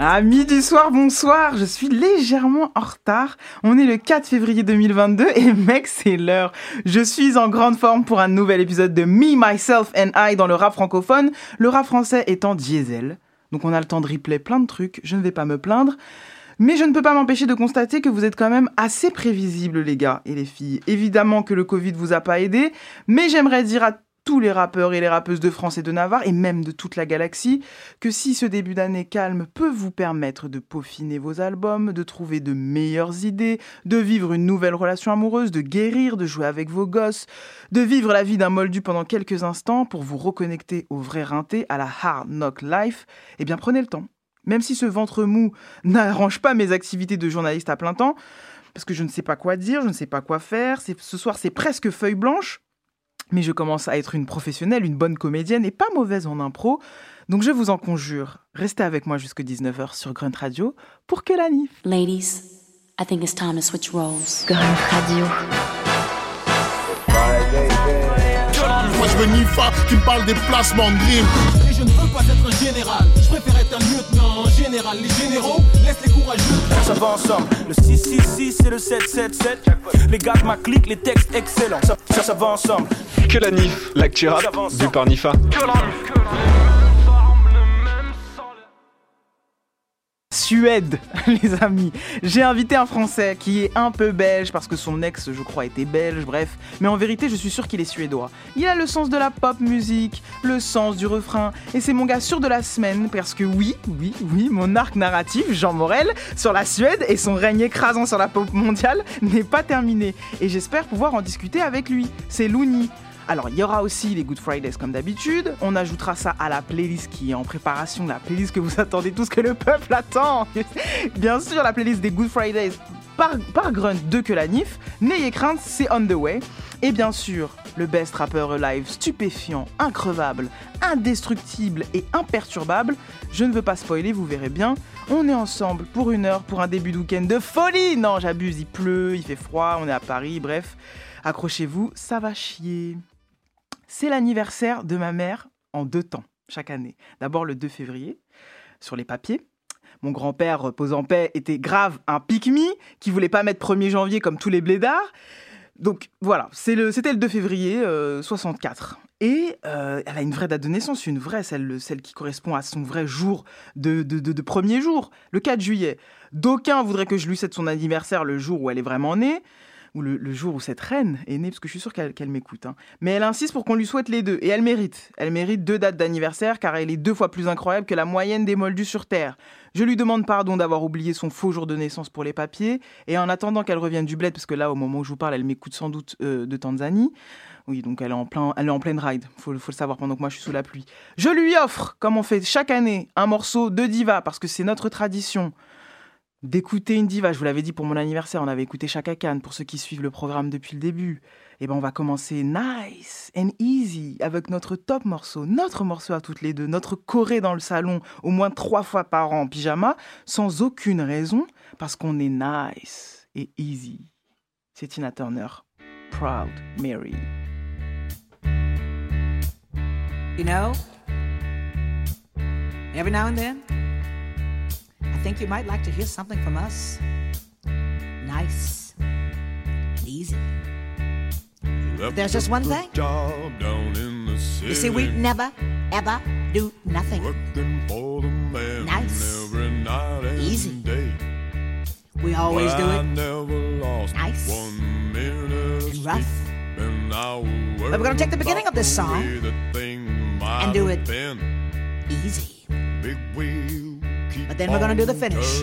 Ah, midi soir, bonsoir, je suis légèrement en retard. On est le 4 février 2022 et mec, c'est l'heure. Je suis en grande forme pour un nouvel épisode de Me, Myself and I dans le rap francophone, le rap français étant diesel. Donc on a le temps de replay plein de trucs, je ne vais pas me plaindre. Mais je ne peux pas m'empêcher de constater que vous êtes quand même assez prévisibles les gars et les filles. Évidemment que le Covid vous a pas aidé, mais j'aimerais dire à tous les rappeurs et les rappeuses de France et de Navarre, et même de toute la galaxie, que si ce début d'année calme peut vous permettre de peaufiner vos albums, de trouver de meilleures idées, de vivre une nouvelle relation amoureuse, de guérir, de jouer avec vos gosses, de vivre la vie d'un moldu pendant quelques instants pour vous reconnecter au vrai rinté, à la hard knock life, eh bien prenez le temps. Même si ce ventre mou n'arrange pas mes activités de journaliste à plein temps, parce que je ne sais pas quoi dire, je ne sais pas quoi faire, ce soir c'est presque feuille blanche, mais je commence à être une professionnelle, une bonne comédienne et pas mauvaise en impro. Donc je vous en conjure, restez avec moi jusqu'à 19h sur Grunt Radio pour que la NIF. Ladies, I think it's time to switch roles. Grunt Radio. Moi je veux Nifa qui me parle des placements de. Et je ne veux pas être général, un lieutenant en général. Les généraux, laisse les courageux. Ça va ensemble, le 666 et le 777. Les gars de ma clique, les textes excellents. Ça, ça, ça va ensemble. Que la NIF, l'actu rap, vu par Nifa. Suède, les amis. J'ai invité un Français qui est un peu belge parce que son ex, je crois, était belge, bref. Mais en vérité, je suis sûr qu'il est suédois. Il a le sens de la pop musique, le sens du refrain, et c'est mon gars sûr de la semaine parce que oui, oui, oui, mon arc narratif, Jean Morel, sur la Suède et son règne écrasant sur la pop mondiale n'est pas terminé. Et j'espère pouvoir en discuter avec lui. C'est Louni. Alors, il y aura aussi les Good Fridays comme d'habitude. On ajoutera ça à la playlist qui est en préparation, la playlist que vous attendez tous, que le peuple attend. Bien sûr, la playlist des Good Fridays par, Grunt de que la NIF. N'ayez crainte, c'est on the way. Et bien sûr, le best rappeur live stupéfiant, increvable, indestructible et imperturbable. Je ne veux pas spoiler, vous verrez bien. On est ensemble pour une heure pour un début de week-end de folie. Non, j'abuse, il pleut, il fait froid, on est à Paris, bref. Accrochez-vous, ça va chier. C'est l'anniversaire de ma mère en deux temps, chaque année. D'abord le 2 février, sur les papiers. Mon grand-père, repose en paix, était grave un pique-me qui voulait pas mettre 1er janvier comme tous les blédards. Donc voilà, c'était le, le 2 février euh, 64. Et euh, elle a une vraie date de naissance, une vraie, celle, qui correspond à son vrai jour de, de, de, de premier jour, le 4 juillet. D'aucuns voudraient que je lui cède son anniversaire le jour où elle est vraiment née ou le, jour où cette reine est née, parce que je suis sûre qu'elle qu m'écoute. Hein. Mais elle insiste pour qu'on lui souhaite les deux, et elle mérite. Elle mérite deux dates d'anniversaire, car elle est deux fois plus incroyable que la moyenne des moldus sur Terre. Je lui demande pardon d'avoir oublié son faux jour de naissance pour les papiers, et en attendant qu'elle revienne du bled, parce que là, au moment où je vous parle, elle m'écoute sans doute euh, de Tanzanie. Oui, donc elle est en, plein, elle est en pleine ride, faut, faut le savoir pendant que moi je suis sous la pluie. Je lui offre, comme on fait chaque année, un morceau de diva, parce que c'est notre tradition d'écouter une diva. Je vous l'avais dit pour mon anniversaire, on avait écouté Chaka Khan pour ceux qui suivent le programme depuis le début. Et ben on va commencer nice and easy avec notre top morceau, notre morceau à toutes les deux, notre choré dans le salon au moins trois fois par an en pyjama, sans aucune raison, parce qu'on est nice et easy. C'est Tina Turner, Proud Mary. You know, every now and then, I think you might like to hear something from us. Nice and easy. There's just one thing. The You see, we never, ever do nothing. Nice. Easy. We always do it nice and rough. But we're going to take the beginning of this song and do it easy. But then we're gonna do the finish.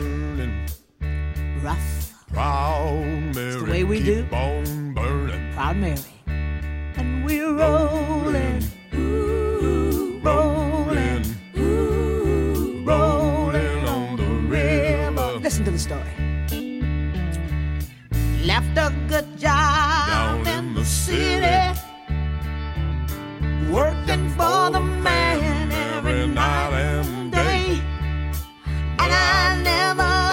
Rough. Proud Mary. It's the way we do. Proud Mary. And we're rolling. Ooh, rolling. Ooh, rolling on the river. Listen to the story. Left a good job Down in the city. Working for the man every night I never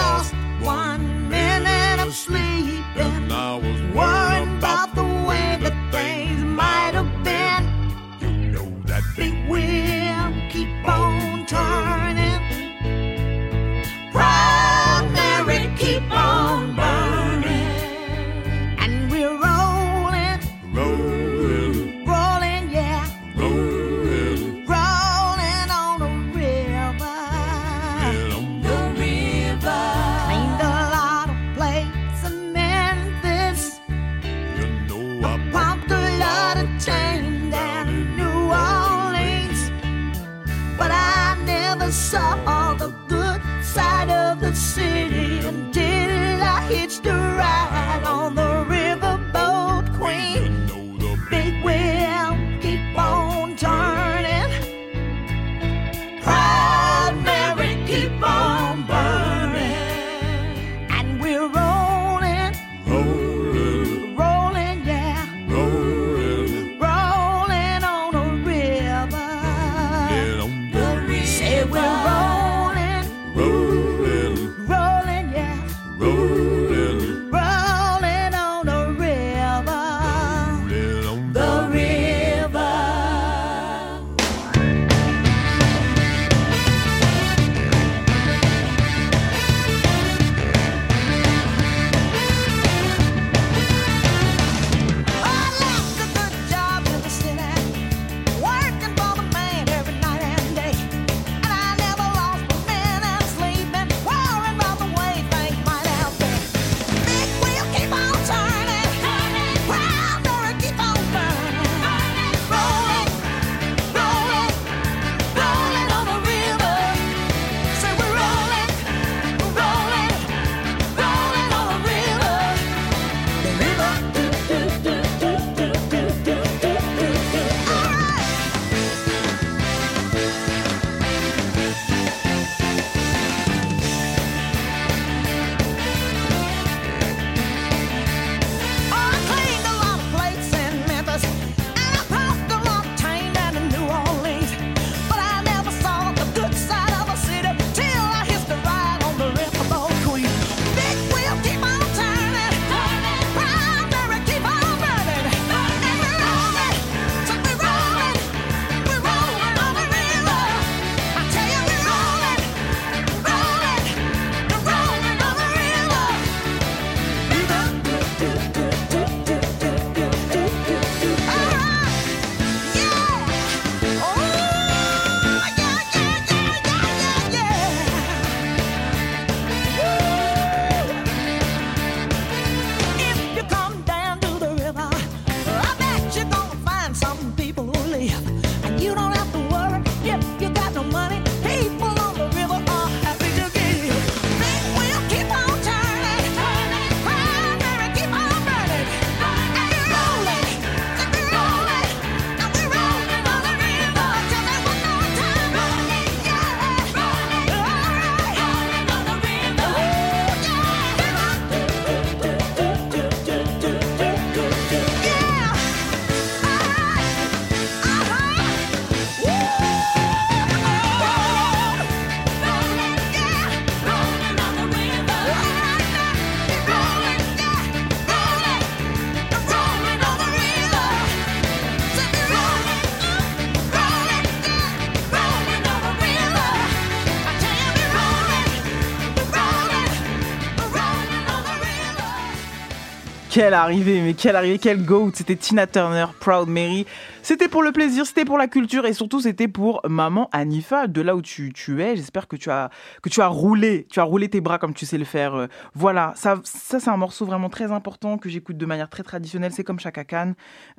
quelle arrivée, mais quelle arrivée, quel goat C'était Tina Turner, Proud Mary. C'était pour le plaisir, c'était pour la culture et surtout c'était pour maman Anifa, de là où tu, tu es. J'espère que tu as que tu as roulé, tu as roulé tes bras comme tu sais le faire. Euh, voilà, ça, ça c'est un morceau vraiment très important que j'écoute de manière très traditionnelle. C'est comme Chaka Khan.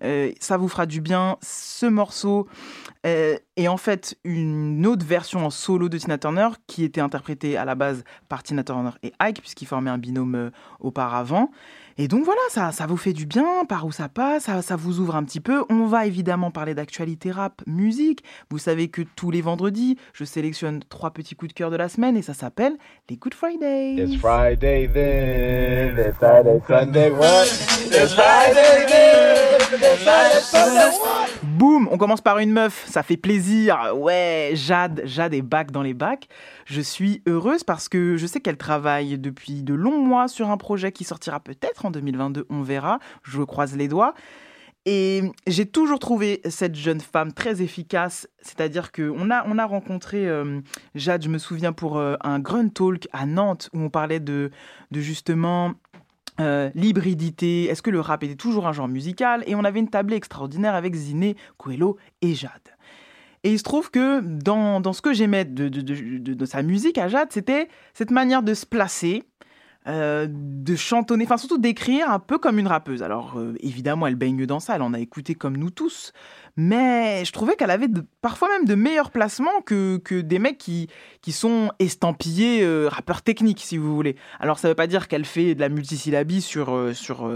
Euh, ça vous fera du bien. Ce morceau euh, est en fait une autre version en solo de Tina Turner qui était interprétée à la base par Tina Turner et Ike puisqu'ils formaient un binôme auparavant. Et donc voilà, ça, ça vous fait du bien, par où ça passe, ça, ça vous ouvre un petit peu. On va évidemment parler d'actualité rap, musique. Vous savez que tous les vendredis, je sélectionne trois petits coups de cœur de la semaine et ça s'appelle les Good Friday. It's Friday then, it's Friday, Sunday, what? It's Friday then, it's Friday, Sunday, what? Boum, on commence par une meuf, ça fait plaisir. Ouais, Jade, Jade est back dans les bacs. Je suis heureuse parce que je sais qu'elle travaille depuis de longs mois sur un projet qui sortira peut-être en 2022, on verra, je croise les doigts. Et j'ai toujours trouvé cette jeune femme très efficace, c'est-à-dire qu'on a, on a rencontré euh, Jade, je me souviens, pour euh, un Grunt Talk à Nantes où on parlait de, de justement euh, l'hybridité, est-ce que le rap était toujours un genre musical? Et on avait une tablée extraordinaire avec Ziné, Coelho et Jade. Et il se trouve que dans, dans ce que j'aimais de, de, de, de, sa musique à Jade, c'était cette manière de se placer, euh, de chantonner, enfin surtout d'écrire un peu comme une rappeuse. Alors euh, évidemment, elle baigne dans ça, elle en a écouté comme nous tous, mais je trouvais qu'elle avait parfois même de meilleurs placements que, que des mecs qui, qui sont estampillés euh, rappeurs techniques, si vous voulez. Alors ça veut pas dire qu'elle fait de la multisyllabie sur, sur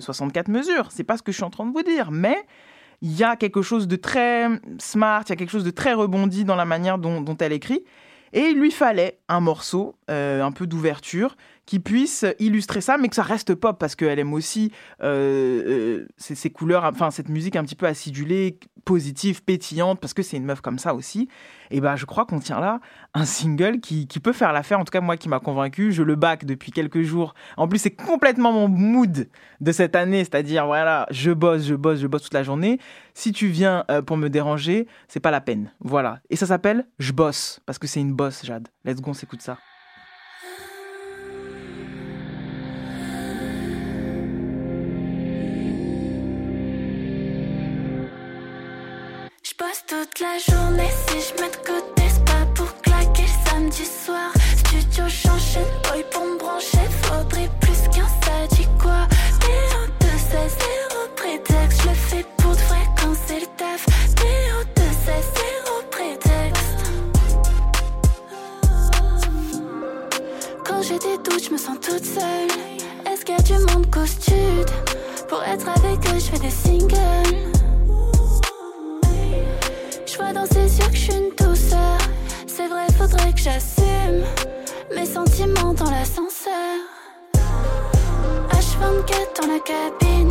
64 mesures, c'est pas ce que je suis en train de vous dire, mais il y a quelque chose de très smart, il y a quelque chose de très rebondi dans la manière dont elle écrit. Et il lui fallait un morceau, un peu d'ouverture, qui puisse illustrer ça, mais que ça reste pop parce qu'elle aime aussi euh, euh ces, couleurs, enfin cette musique un petit peu acidulée, positive, pétillante, parce que c'est une meuf comme ça aussi. Et ben, je crois qu'on tient là un single qui, peut faire l'affaire. En tout cas, moi qui m'a convaincu, je le back depuis quelques jours. En plus, c'est complètement mon mood de cette année, c'est-à-dire voilà, je bosse, je bosse, je bosse toute la journée. Si tu viens euh, pour me déranger, c'est pas la peine. Voilà. Et ça s'appelle Je bosse parce que c'est une bosse, Jade. Let's go, on s'écoute ça. Toute la journée si je mets de côté, c'est pas pour claquer le samedi soir. Studio j'enchaîne, boy pour me brancher, faudrait plus qu'un ça dit quoi. PO2 c'est zéro prétexte, je le fais pour de vrai quand c'est le taf. PO2 c'est zéro prétexte. Quand j'ai des doutes, je me sens toute seule. Est-ce qu'il y a du monde costume Pour être avec eux, je fais des singles. Je vois dans ses yeux que je suis une douceur. C'est vrai, faudrait que j'assume mes sentiments dans l'ascenseur. H24 dans la cabine.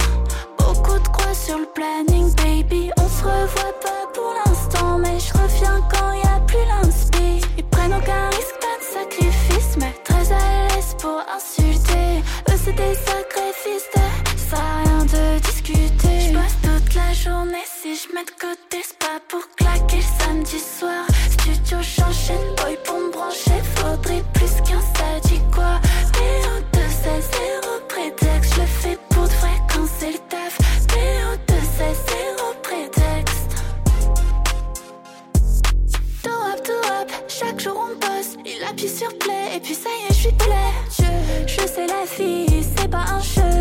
Beaucoup de croix sur le planning, baby. On se revoit pas pour l'instant, mais je reviens quand y a plus l'inspi. Ils prennent aucun risque, pas de sacrifice, mais très à l'aise pour insulter. Eux, c'est des sacrifices, ça rien de discuter. La journée si je mets de côté, c'est pas pour claquer samedi soir. Studio j'enchaîne, boy pour me brancher, faudrait plus qu'un ça dit quoi. PO2 c'est zéro prétexte, je le fais pour de vrai quand c'est le taf. PO2 c'est zéro prétexte. Do up, do up, chaque jour on bosse, il appuie sur play et puis ça y est, je suis play. Je, je sais la fille, c'est pas un jeu,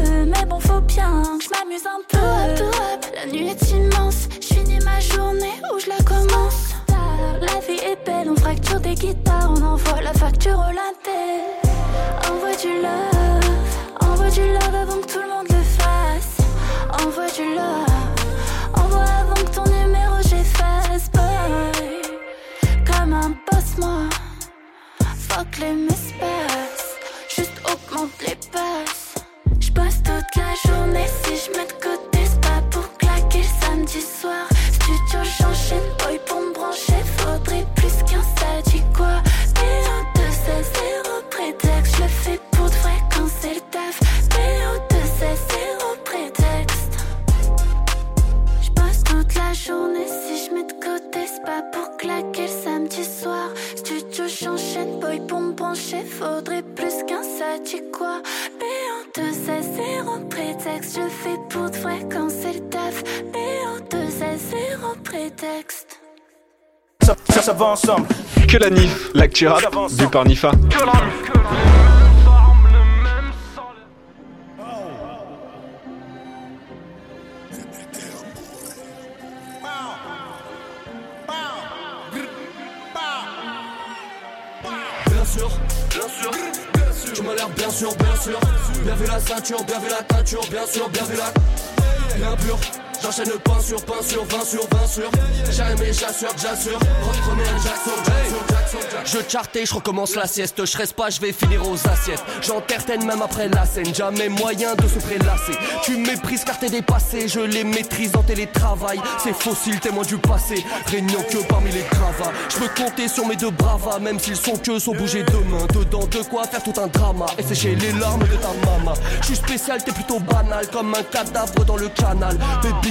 bien que je m'amuse un peu. Up, up, la nuit est immense, je finis ma journée où je la commence. La vie est belle, on fracture des guitares, on envoie la facture au latte. Envoie du love, envoie du love avant que tout le monde le fasse. Envoie du love, envoie avant que ton numéro j'efface. Comme un boss, moi. Fuck les mispass, toute la journée si je mets de côté, c'est pas pour claquer le samedi soir. Studio j'enchaîne, boy pour me brancher, faudrait plus qu'un ça dit quoi. PO2 c'est zéro prétexte, je le fais pour de vrai quand c'est le taf. PO2 c'est zéro prétexte. J'passe toute la journée si je mets de côté, c'est pas pour claquer le samedi soir. Studio j'enchaîne, boy pour me brancher, faudrait plus qu'un ça dit quoi. PO2 deux c'est zéro prétexte. Je fais pour de vrai quand c'est le taf. Néo deux c'est zéro prétexte. Ça, ça, ça va ensemble. Que la NIF, l'actu rap du par Nifa. Bien bien sûr, bien sûr. Bien vu la ceinture, bien vu la teinture, bien sûr, bien vu la. Bien pur, j'enchaîne pain sur pain sur 20 sur 20 sur. J'ai aimé, j'assure, j'assure. Jackson, Jackson, Jackson. Je je recommence la sieste. Je reste pas, je vais finir aux assiettes. J'entertaine même après la scène. Jamais moyen de se prélasser. Tu méprises car t'es dépassé. Je les maîtrise en télétravail. C'est fossile, témoin du passé. Régnant que parmi les gravats. Je peux compter sur mes deux bravas. Même s'ils sont que sont bougés demain. Dedans de quoi faire tout un drama. Et sécher les larmes de ta maman. Je suis spécial, t'es plutôt banal. Comme un cadavre dans le canal.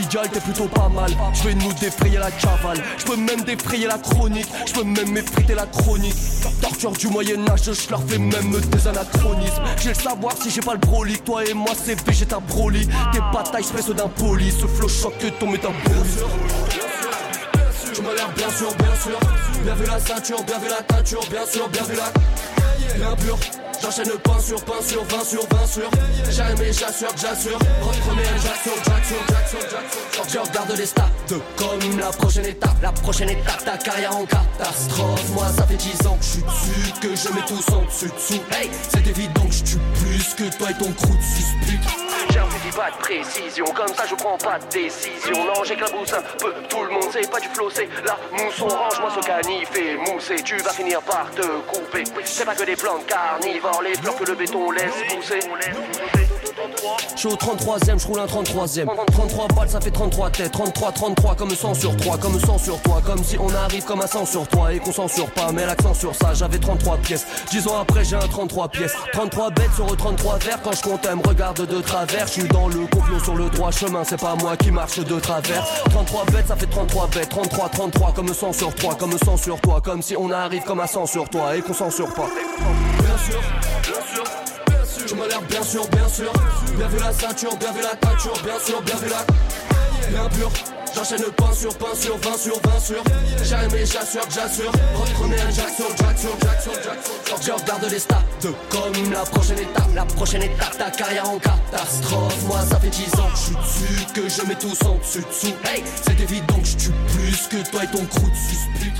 T'es plutôt pas mal. Je vais nous défrayer la cavale. Je peux même défrayer la chronique. Je peux même m'effriter la chronique. Torture du Moyen-Âge, je leur fais même des anachronismes. J'ai le savoir si j'ai pas le broly. Toi et moi, c'est végéta broly. Tes batailles se d'un poli. Ce flow choque que ton métabolisme. Tu m'as l'air bien sûr, bien sûr. Bien vu la ceinture, bien vu la teinture, bien sûr, bien vu la. Bien pur. J'enchaîne pain sur pain sur 20 sur 20 sur. J'ai aimé, j'assure, j'assure. Jackson, Jackson, Jackson, Jackson. Je regarde les stats comme la prochaine étape. La prochaine étape, ta carrière en catastrophe. Moi, ça fait 10 ans que je suis dessus, que je mets tous en dessus dessous. Hey, c'est évident que je tue plus que toi et ton crew de. Pas de précision, comme ça je prends pas de décision. Non, j'éclabousse un peu tout le monde, c'est pas du flow, c'est la mousse. On range, moi ce canif et moussé, tu vas finir par te couper. C'est pas que des plantes carnivores, les fleurs que le béton laisse pousser. Je suis au 33ème, je roule un 33ème 33 balles ça fait 33 têtes. 33, 33 comme 100 sur 3 Comme 100 sur toi. Comme si on arrive comme un 100 sur toi Et qu'on censure pas. Mais l'accent sur ça J'avais 33 pièces. 10 ans après j'ai un 33 pièces. 33 bêtes sur 33 verres Quand je compte elle me regarde de travers. Je suis dans le complot sur le droit chemin C'est pas moi qui marche de travers. 33 bêtes ça fait 33 bêtes. 33, 33 comme 100 sur 3 Comme 100 sur toi. Comme si on arrive comme un 100 sur toi Et qu'on censure pas. Bien sûr, bien sûr tu m'as l'air bien sûr, bien sûr. Bien vu la ceinture, bien vu la teinture, bien sûr, bien vu la. Bien pur. J'enchaîne pain sur pain sur 20 sur 20 sur. J'ai aimé, j'assure, j'assure. Reprenez un Jackson, Jackson, Jackson, Jackson. Je regarde les stats comme la prochaine étape. La prochaine étape, ta carrière en catastrophe. Moi, ça fait 10 ans je suis dessus, que je mets tous en dessus dessous. Hey, c'est évident que je tue plus que toi et ton crew de suspect.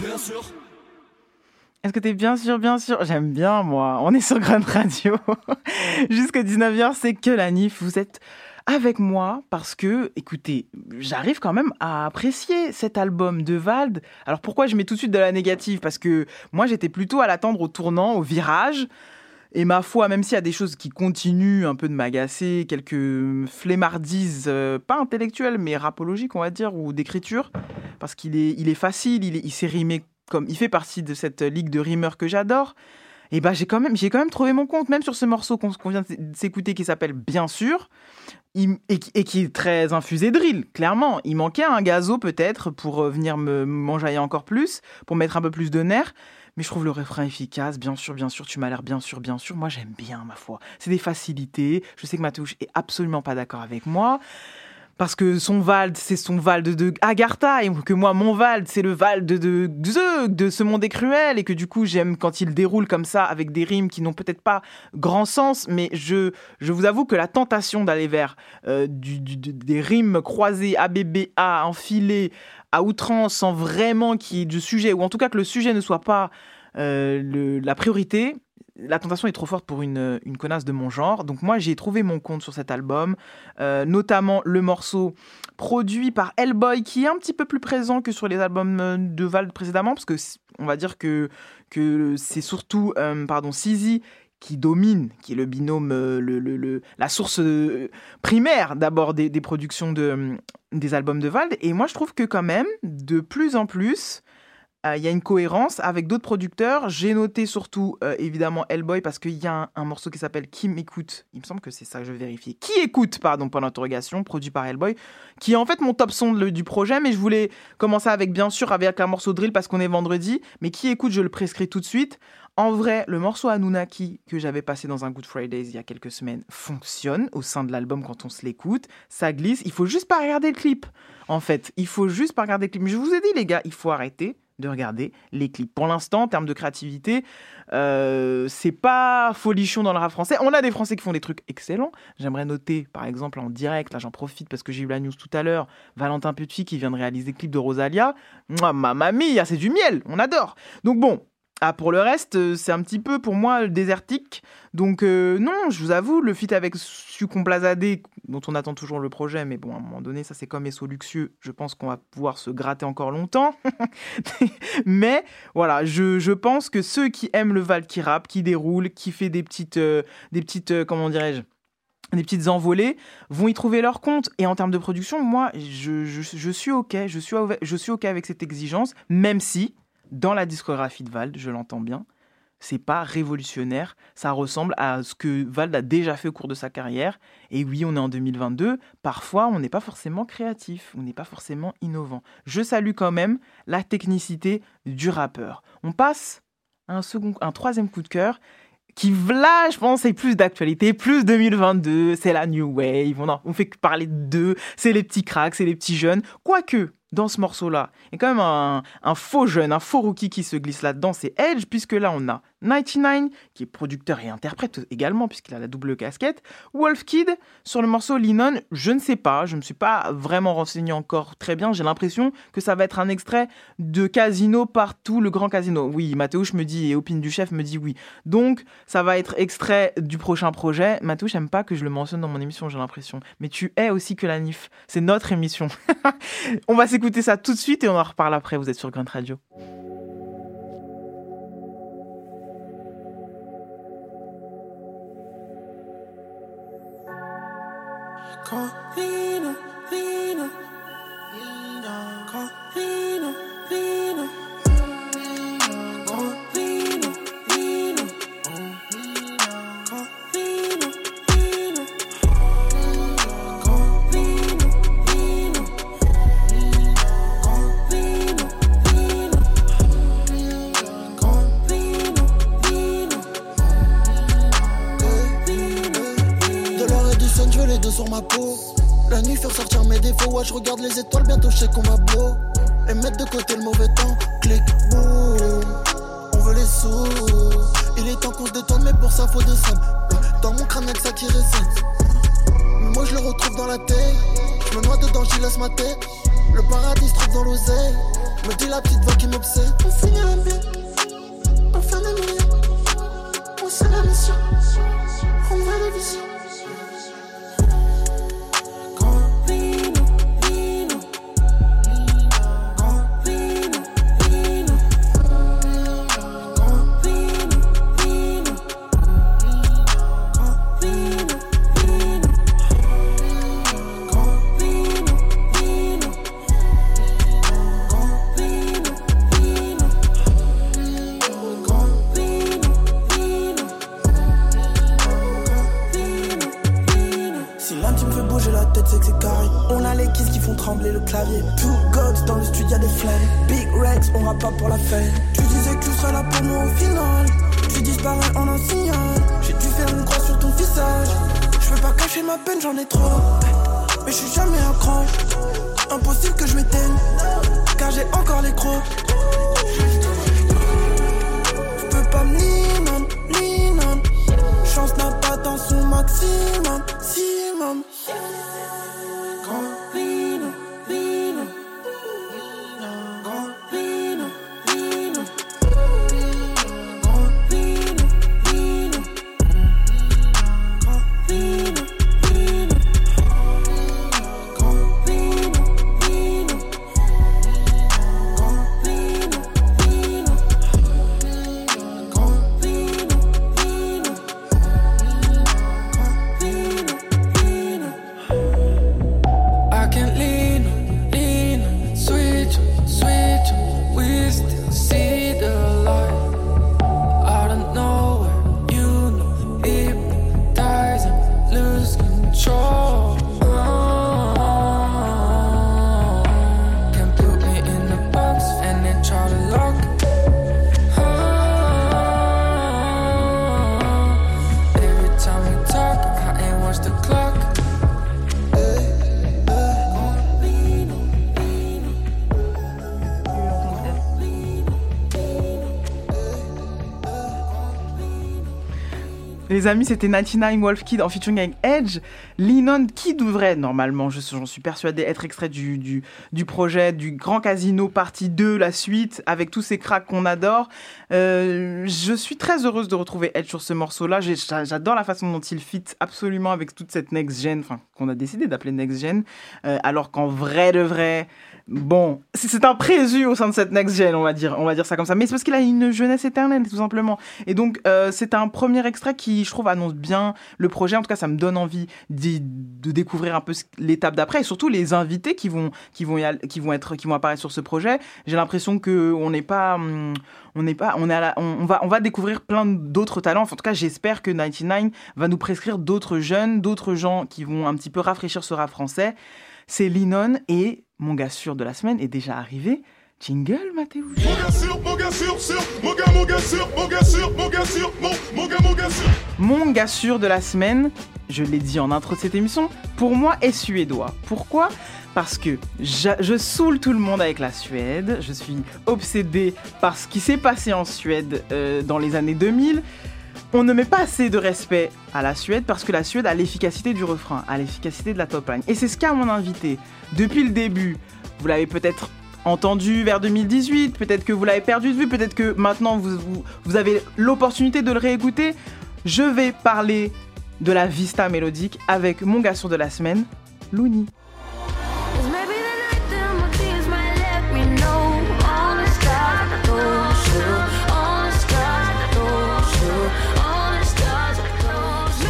Bien sûr. Est-ce que t'es bien sûr, bien sûr? J'aime bien, moi. On est sur Grand Radio. Jusqu'à 19h, c'est que la NIF. Vous êtes avec moi parce que, écoutez, j'arrive quand même à apprécier cet album de Vald. Alors pourquoi je mets tout de suite de la négative? Parce que moi, j'étais plutôt à l'attendre au tournant, au virage. Et ma foi, même s'il y a des choses qui continuent un peu de m'agacer, quelques flemmardises, euh, pas intellectuelles, mais rapologiques, on va dire, ou d'écriture, parce qu'il est, il est facile, il, il s'est rimé comme il fait partie de cette ligue de rimeurs que j'adore. Et bah j'ai quand même, j'ai quand même trouvé mon compte, même sur ce morceau qu'on qu'on vient de s'écouter qui s'appelle Bien sûr, et, qui- est très infusé drill, clairement. Il manquait un gazo peut-être pour euh, venir me m'enjailler encore plus, pour mettre un peu plus de nerfs. Mais je trouve le refrain efficace, bien sûr, bien sûr, tu m'as l'air bien sûr, bien sûr. Moi, j'aime bien, ma foi. C'est des facilités. Je sais que Matouche est absolument pas d'accord avec moi. Parce que son Vald, c'est son Vald de Agartha, et que moi, mon Vald, c'est le Vald de, de de ce monde est cruel, et que du coup, j'aime quand il déroule comme ça, avec des rimes qui n'ont peut-être pas grand sens, mais je, je vous avoue que la tentation d'aller vers euh, du- du- des rimes croisées, ABBA, enfilées, à outrance, sans vraiment qu'il y ait du sujet, ou en tout cas que le sujet ne soit pas euh, le- la priorité, la tentation est trop forte pour une, une connasse de mon genre. Donc moi, j'ai trouvé mon compte sur cet album, euh, notamment le morceau produit par Hellboy, qui est un petit peu plus présent que sur les albums euh, de Val précédemment, parce que on va dire que, que c'est surtout, euh, pardon, Sizi qui domine, qui est le binôme, euh, le, le- la source primaire d'abord des, productions de, des albums de Vald. Et moi, je trouve que quand même, de plus en plus, il y a une cohérence avec d'autres producteurs. J'ai noté surtout, euh, évidemment, Hellboy, parce qu'il y a un, morceau qui s'appelle Qui m'écoute. Il me semble que c'est ça que je vais vérifier. Qui écoute, pardon, pour l'interrogation, produit par Hellboy, qui est en fait mon top son du projet, mais je voulais commencer avec, bien sûr, avec un morceau drill parce qu'on est vendredi. Mais Qui écoute, je le prescris tout de suite. En vrai, le morceau Anunnaki que j'avais passé dans un Good Fridays il y a quelques semaines fonctionne au sein de l'album quand on se l'écoute. Ça glisse. Il faut juste pas regarder le clip. En fait, il faut juste pas regarder le clip. Je vous ai dit, les gars, il faut arrêter de regarder les clips. Pour l'instant, en termes de créativité, euh, c'est pas folichon dans le rap français. On a des Français qui font des trucs excellents. J'aimerais noter, par exemple, en direct, là j'en profite parce que j'ai eu la news tout à l'heure, Valentin Petit qui vient de réaliser le clip de Rosalia. Mamma mia, c'est du miel, on adore. Donc bon, ah, pour le reste, euh, c'est un petit peu pour moi désertique. Donc, euh, non, je vous avoue, le feat avec Sucomplazadé, dont on attend toujours le projet, mais bon, à un moment donné, ça c'est comme Esso Luxueux, je pense qu'on va pouvoir se gratter encore longtemps. mais voilà, je, je, pense que ceux qui aiment le Val qui rappe, qui déroule, qui fait des petites, euh, des petites comment dirais-je, des petites envolées vont y trouver leur compte. Et en termes de production, moi, je, je, je suis OK. Je suis, je suis OK avec cette exigence, même si, dans la discographie de Vald, je l'entends bien, c'est pas révolutionnaire, ça ressemble à ce que Vald a déjà fait au cours de sa carrière. Et oui, on est en 2022, parfois on n'est pas forcément créatif, on n'est pas forcément innovant. Je salue quand même la technicité du rappeur. On passe à un, second, un troisième coup de cœur qui, là, je pense, c'est plus d'actualité, plus 2022, c'est la New Wave, on, on fait parler d'eux, c'est les petits cracks, c'est les petits jeunes. Quoique, dans ce morceau-là. A quand même un, un, faux jeune, un faux rookie qui se glisse là-dedans, c'est Edge, puisque là on a 99, qui est producteur et interprète également, puisqu'il a la double casquette. Wolf Kid, sur le morceau Linon, je ne sais pas, je ne me suis pas vraiment renseigné encore très bien, j'ai l'impression que ça va être un extrait de Casino partout, le grand casino. Oui, Mathéouche me dit, et Opine du chef me dit oui. Donc, ça va être extrait du prochain projet. Mathéouche n'aime pas que je le mentionne dans mon émission, j'ai l'impression. Mais tu es aussi que la NIF, c'est notre émission. on va s'écouter ça tout de suite et on en reparle après, vous êtes sur Grunt Radio. call me ma peau. La nuit faire sortir mes défauts, ouais, je regarde les étoiles, bientôt je sais qu'on va blow. Et mettre de côté le mauvais temps, clic, boum. On veut les sous. Il est temps qu'on se détende, mais pour ça faut de somme. Dans mon crâne, que ça qui résonne. Mais moi je le retrouve dans la tête. Je me noie dedans, j'y laisse ma tête. Le paradis se trouve dans l'oseille. Me dit la petite voix qui m'obsède. On finira bien. On fait des millions. On sait la mission. On voit les visions. Les amis, c'était 99 Wolf Kid en featuring Edge. Linon, qui devrait normalement, je- j'en suis persuadé, être extrait du, projet du Grand Casino partie 2, la suite, avec tous ces cracks qu'on adore. Euh, je suis très heureuse de retrouver Edge sur ce morceau-là. J'adore la façon dont il fit absolument avec toute cette next-gen, qu'on a décidé d'appeler next-gen, euh, alors qu'en vrai de vrai, bon, c'est un présu au sein de cette next-gen, on va dire, on va dire ça comme ça. Mais c'est parce qu'il a une jeunesse éternelle, tout simplement. Et donc, euh, c'est un premier extrait qui, je trouve, annonce bien le projet. En tout cas, ça me donne envie de découvrir un peu l'étape d'après et surtout les invités qui vont, qui vont, y all- qui vont être, qui vont apparaître sur ce projet. J'ai l'impression que on n'est pas, hum, on n'est pas, on est à la- on, va, on va découvrir plein d'autres talents. En tout cas, j'espère que 99 va nous prescrire d'autres jeunes, d'autres gens qui vont un petit peu rafraîchir ce rap français. C'est Linon et mon gars sûr de la semaine est déjà arrivé. Jingle, Mathéo. Mon gars sûr, mon gars sûr, sûr, mon gars, mon gars sûr, mon gars sûr, mon gars sûr, mon, mon gars, mon gars sûr. Mon gars sûr de la semaine, je l'ai dit en intro de cette émission, pour moi est suédois. Pourquoi? Parce que j'a- je saoule tout le monde avec la Suède. Je suis obsédé par ce qui s'est passé en Suède euh, dans les années 2000. On ne met pas assez de respect à la Suède parce que la Suède a l'efficacité du refrain, a l'efficacité de la top line. Et c'est ce qu'a mon invité depuis le début. Vous l'avez peut-être entendu vers 2018, peut-être que vous l'avez perdu de vue, peut-être que maintenant vous, avez l'opportunité de le réécouter. Je vais parler de la Vista mélodique avec mon sûr de la semaine, Looney.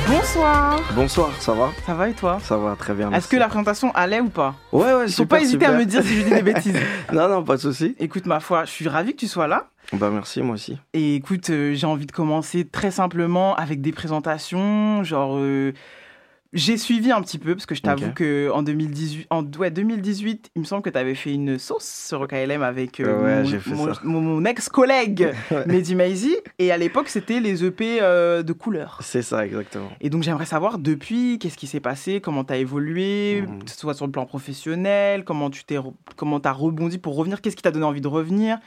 Bonsoir. Bonsoir, ça va Ça va et toi Ça va très bien. Est-ce que la présentation allait ou pas Ouais, ouais, Il faut super, pas hésiter à me dire si je dis des bêtises. non, non, pas de souci. Écoute, ma foi, je suis ravi que tu sois là. Bah merci, moi aussi. Et écoute, euh, j'ai envie de commencer très simplement avec des présentations. Genre, euh, j'ai suivi un petit peu parce que je t'avoue Ok. que en 2018, en ouais, 2018, il me semble que tu avais fait une sauce sur KLM avec euh, Ouais, mon, ex-collègue Ouais. Mehdi. Et à l'époque, c'était les EP euh, de couleur. C'est ça, exactement. Et donc j'aimerais savoir depuis qu'est-ce qui s'est passé, comment tu as évolué, Mhm. que ce soit sur le plan professionnel, comment tu t'es comment as rebondi pour revenir, qu'est-ce qui t'a donné envie de revenir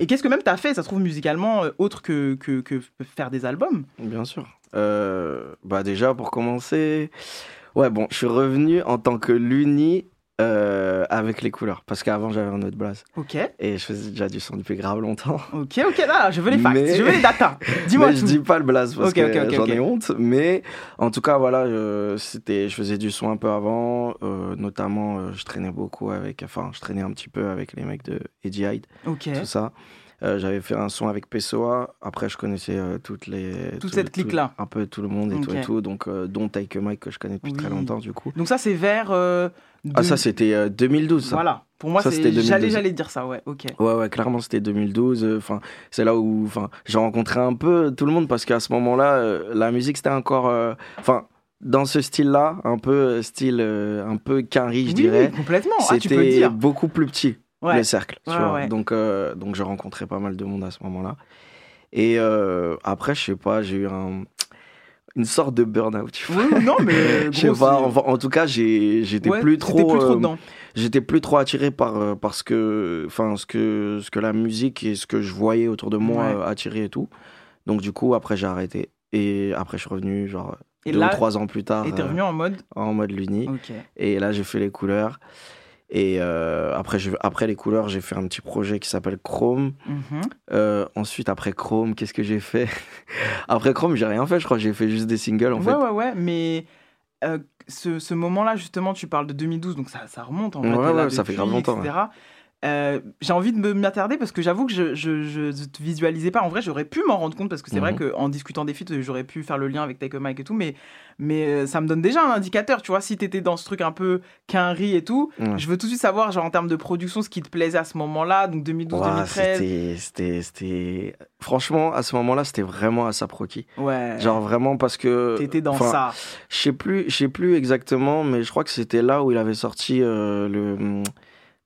et qu'est-ce que même tu as fait, ça se trouve musicalement euh, autre que, que, que faire des albums. Bien sûr. Euh, bah déjà, pour commencer, ouais, bon, je suis revenu en tant que l'uni euh, avec les couleurs. Parce qu'avant, j'avais un autre blaze. OK. Et je faisais déjà du son depuis grave longtemps. OK, OK là, je veux les facts, Mais- je veux les datas. Dis-moi tout. je dis pas le blaze parce Ok, que ok, ok, j'en ai honte. Mais en tout cas, voilà, je, c'était, je faisais du son un peu avant. euh, notamment, je traînais beaucoup avec, enfin, je traînais un petit peu avec les mecs de Eddie Hyde. OK. Tout ça. Euh, j'avais fait un son avec Pessoa. Après, je connaissais euh, toutes les. Toute tout- cette clique-là. Un peu tout le monde et tout et tout. Donc, euh, dont Take a Mike que je connais depuis très longtemps, du coup. Donc ça c'est vers Ah, ça, c'était euh, 2012. Ça. Voilà. Pour moi c'était 2012. j'allais j'allais dire ça, ouais. OK. Ouais, ouais, clairement, c'était 2012. euh, Enfin, c'est là où, enfin, j'ai rencontré un peu tout le monde parce qu'à ce moment-là, euh, la musique c'était encore, euh, enfin, dans ce style-là, un peu style, un peu quinri, je Oui, dirais. oui, complètement. Ah, tu peux le C'était dire. beaucoup plus petit Ouais. le cercle, tu Ouais, vois. ouais. Donc, euh, donc j'ai rencontré pas mal de monde à ce moment-là. Et euh, après, je sais pas, j'ai eu un, une sorte de burn-out. Oui, non mais Je sais pas, enfin, en tout cas, j'étais plus trop. plus trop euh. J'étais plus trop attiré par, euh, par ce, que, enfin, ce, que, ce que la musique et ce que je voyais autour de moi attirait et tout. Donc, du coup, après, j'ai arrêté. Et après, je suis revenu, genre, Et deux là, ou trois ans plus tard. Et t'es revenu en mode en mode Luni. Et là, j'ai fait les couleurs. Et euh, après, après les couleurs, j'ai fait un petit projet qui s'appelle Chrome. Mhm. Euh, ensuite, après Chrome, qu'est-ce que j'ai fait? Après Chrome, j'ai rien fait, je crois. J'ai fait juste des singles, en ouais, fait. ouais, ouais, mais euh, ce, ce moment-là, justement, tu parles de 2012, donc ça, ça remonte en fait. Ouais, là ouais, ça fait grave depuis, longtemps, etc. Euh, j'ai envie de me- m'y attarder parce que j'avoue que je, je, je te visualisais pas. En vrai, j'aurais pu m'en rendre compte parce que c'est vrai Mhm. qu'en discutant des feats, j'aurais pu faire le lien avec Take a Mike et tout, mais, mais euh, ça me donne déjà un indicateur. Tu vois, si t'étais dans ce truc un peu quinri et tout, je veux tout de suite savoir, genre en termes de production, ce qui te plaisait à ce moment-là, donc 2012-2013. Ouah, c'était- franchement, à ce moment-là, c'était vraiment à Saproki. Ouais. Genre vraiment parce que. T'étais dans ça. Je sais plus, je sais plus exactement, mais je crois que c'était là où il avait sorti euh, le.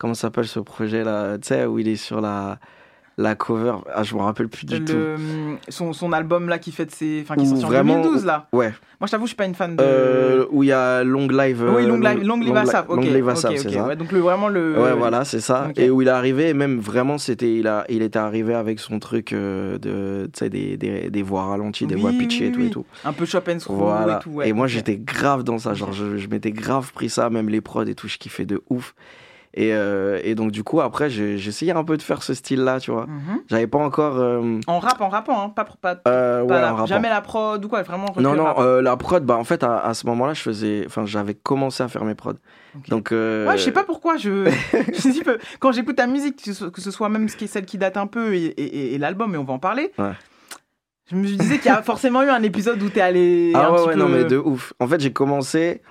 Comment s'appelle ce projet là Tu sais, où il est sur la. La cover, ah, je me rappelle plus du tout. Le, son, son album là qui fait de ses. Enfin, qui est sorti en vraiment- 2012 là. Ouais. Moi, je t'avoue, je suis pas une fan de. Euh, où il y a Long Live. oui, euh, Long Live, Long Live Long ASAP. Long Live ASAP, ok, c'est ça. ouais, donc le, vraiment le. Ouais, voilà, c'est ça. Et où il est arrivé, et même vraiment, c'était, il, a, il était arrivé avec son truc euh, de, tu sais, des, des, des voix ralenties, des Oui, voix oui, pitchées et tout oui. et tout. Un peu Chop and Screw Voilà. et tout. ouais, et moi, j'étais grave dans ça. Genre, je, je m'étais grave pris ça, même les prods et tout, je kiffais de ouf. Et, euh, et donc, du coup, après, essayé un peu de faire ce style-là, tu vois. Mhm. J'avais pas encore. euh, En rap, en rappant, hein, pas, pas, euh, pas ouais, la- en rappant. jamais la prod ou quoi, vraiment. Non, non, la prod, bah en fait, à, à ce moment-là, je faisais. Enfin, j'avais commencé à faire mes prods. Donc. Ouais, je sais pas pourquoi. Je, je dis quand j'écoute ta musique, que ce soit- même celle qui date un peu et, et- et l'album, et on va en parler. Ouais. Je me disais qu'il y a forcément eu un épisode où t'es allé. Ah un ouais, petit ouais, peu... non, mais de ouf. En fait, j'ai commencé.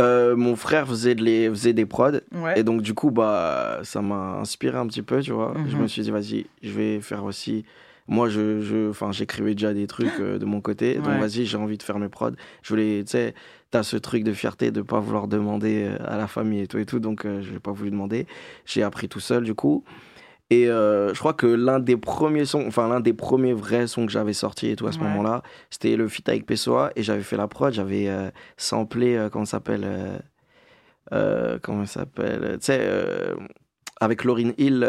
Euh, mon frère faisait, de les, faisait des prods. Ouais. Et donc, du coup, bah, ça m'a inspiré un petit peu, tu vois. Je Mhm. me suis dit, vas-y, je vais faire aussi. Moi, je, je, enfin, j'écrivais déjà des trucs euh, de mon côté. Donc, Ouais. vas-y, j'ai envie de faire mes prods. Je voulais, tu sais, t'as ce truc de fierté de pas vouloir demander euh, à la famille et tout et tout. Donc, euh, je n'ai pas voulu demander. J'ai appris tout seul, du coup. Et euh, je crois que l'un des premiers sons, enfin l'un des premiers vrais sons que j'avais sorti et tout à ce Ouais. moment-là, c'était le feat avec Pessoa et j'avais fait la prod, j'avais euh, samplé, euh, comment ça s'appelle euh, Comment ça s'appelle Tu sais, avec Lauryn Hill,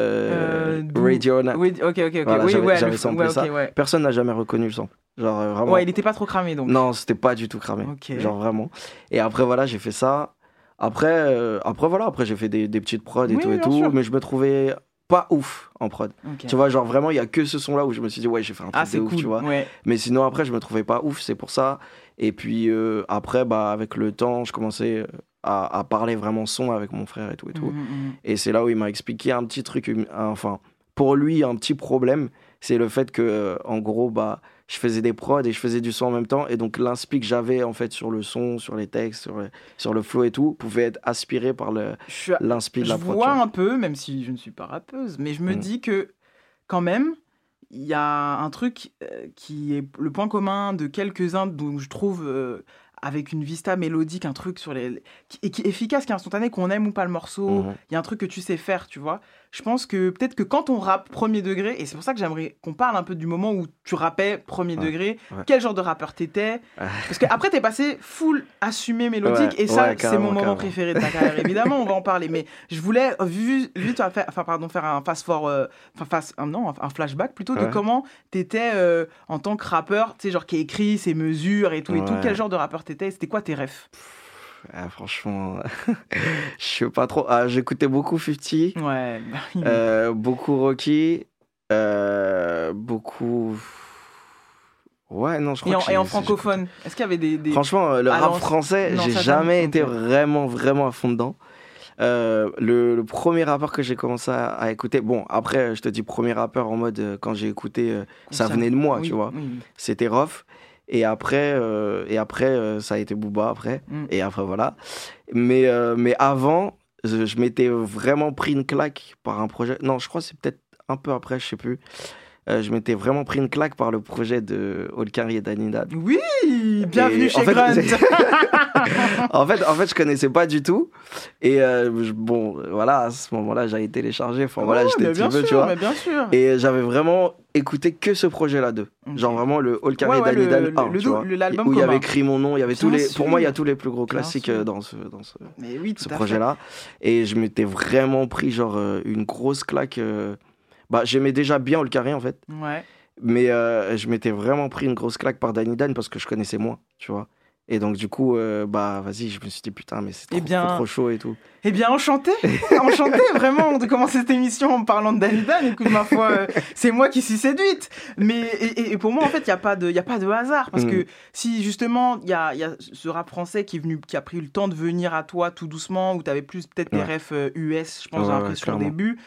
Radio. Na- Oui, ok, ok, ok. Voilà, oui, j'avais ouais, samplé ouais, ça. Personne n'a jamais reconnu le sample. Genre vraiment. Ouais, il était pas trop cramé donc. Non, c'était pas du tout cramé. Genre vraiment. Et après, voilà, j'ai fait ça. Après, après voilà, après j'ai fait des, des petites prods et Oui, tout et tout, sûr. mais je me trouvais pas ouf en prod. Tu vois, genre vraiment, il y a que ce son-là où je me suis dit, ouais, j'ai fait un truc Ah, c'est de ouf, cool, tu vois. ouais. Mais sinon, après, je me trouvais pas ouf, c'est pour ça. Et puis euh, après, bah, avec le temps, je commençais euh, à, à parler vraiment son avec mon frère et tout et tout. Mhm, mhm. Et c'est là où il m'a expliqué un petit truc, enfin, pour lui, un petit problème, c'est le fait que, euh, en gros, bah, je faisais des prods et je faisais du son en même temps. Et donc, l'inspi que j'avais, en fait, sur le son, sur les textes, sur le, sur le flow et tout, pouvait être aspiré par Je l'inspi de Je la prod. tu vois un peu, même si je ne suis pas rappeuse, mais je me Mm. dis que quand même, il y a un truc euh, qui est le point commun de quelques-uns dont je trouve euh, avec une vista mélodique, un truc sur les qui, est efficace, qui est instantané, qu'on aime ou pas le morceau. Il Mhm. y a un truc que tu sais faire, tu vois. Je pense que peut-être que quand on rappe premier degré, et c'est pour ça que j'aimerais qu'on parle un peu du moment où tu rappais premier Ouais, degré, ouais. quel genre de rappeur t'étais. Parce qu'après, t'es passé full assumé mélodique, Ouais, et ça, c'est mon moment carrément. préféré de ta carrière. Évidemment, on va en parler, mais je voulais vu, vu toi faire, enfin pardon, faire un fast for, euh, enfin fast, un- non, un flashback plutôt de comment t'étais euh, en tant que rappeur, tu sais genre qui écrit ses mesures et tout et tout. Quel genre de rappeur t'étais C'était quoi tes rêves? Ah, franchement, je sais pas trop. Ah, J'écoutais beaucoup 50, Ouais. euh, beaucoup Rocky, euh, beaucoup. Ouais, non, je crois Et en, que et en francophone, est-ce qu'il y avait des, des- Franchement, euh, le rap français, j'ai jamais été vraiment, vraiment à fond dedans. Euh, le, le premier rappeur que j'ai commencé à, à écouter, bon, après, je te dis premier rappeur en mode quand j'ai écouté, ça venait de moi, Oui, tu vois. oui. C'était Rof. Et après, euh, et après euh, ça a été Booba après. Mm. Et après, voilà. Mais, euh, mais avant, je, je m'étais vraiment pris une claque par un projet. Non, je crois que c'est peut-être un peu après, je sais plus. Euh, je m'étais vraiment pris une claque par le projet de Olkari et Danidad. Oui, bienvenue Et chez en fait, Grunt. en fait, en fait, je connaissais pas du tout. Et euh, je- bon, voilà, à ce moment-là, j'avais téléchargé. Enfin, voilà, j'étais mais petit peu, tu vois. mais bien sûr. Et j'avais vraiment écouté que ce projet-là d'eux. Genre vraiment le All Carré Ouais, ouais, le- Danidad le- 1, le tu dou- vois. le- l'album Où il y avait écrit mon nom, il y avait tous les. sûr. Pour moi, il y a tous les plus gros Bien classiques sûr. euh, dans ce, dans ce, oui, ce projet-là. Et je m'étais vraiment pris genre euh, une grosse claque. euh, Bah, j'aimais déjà bien All Carré en fait. Ouais. Mais euh, je m'étais vraiment pris une grosse claque par Danny Dan parce que je connaissais moins, tu vois. Et donc, du coup, euh, bah, vas-y, je me suis dit, putain, mais c'est Eh trop, bien- trop, chaud et tout. Eh bien, enchanté, enchanté vraiment de commencer cette émission en parlant de Danny Dan. Écoute, ma foi, euh, c'est moi qui suis séduite. Mais et, pour moi, en fait, il y a pas de, y a pas de hasard parce Mm. que si justement il y a, y a ce rap français qui est venu, qui a pris le temps de venir à toi tout doucement, où tu avais plus peut-être des Ouais. refs euh, US, je pense, Ouais, j'ai ouais, l'impression au clairement. début,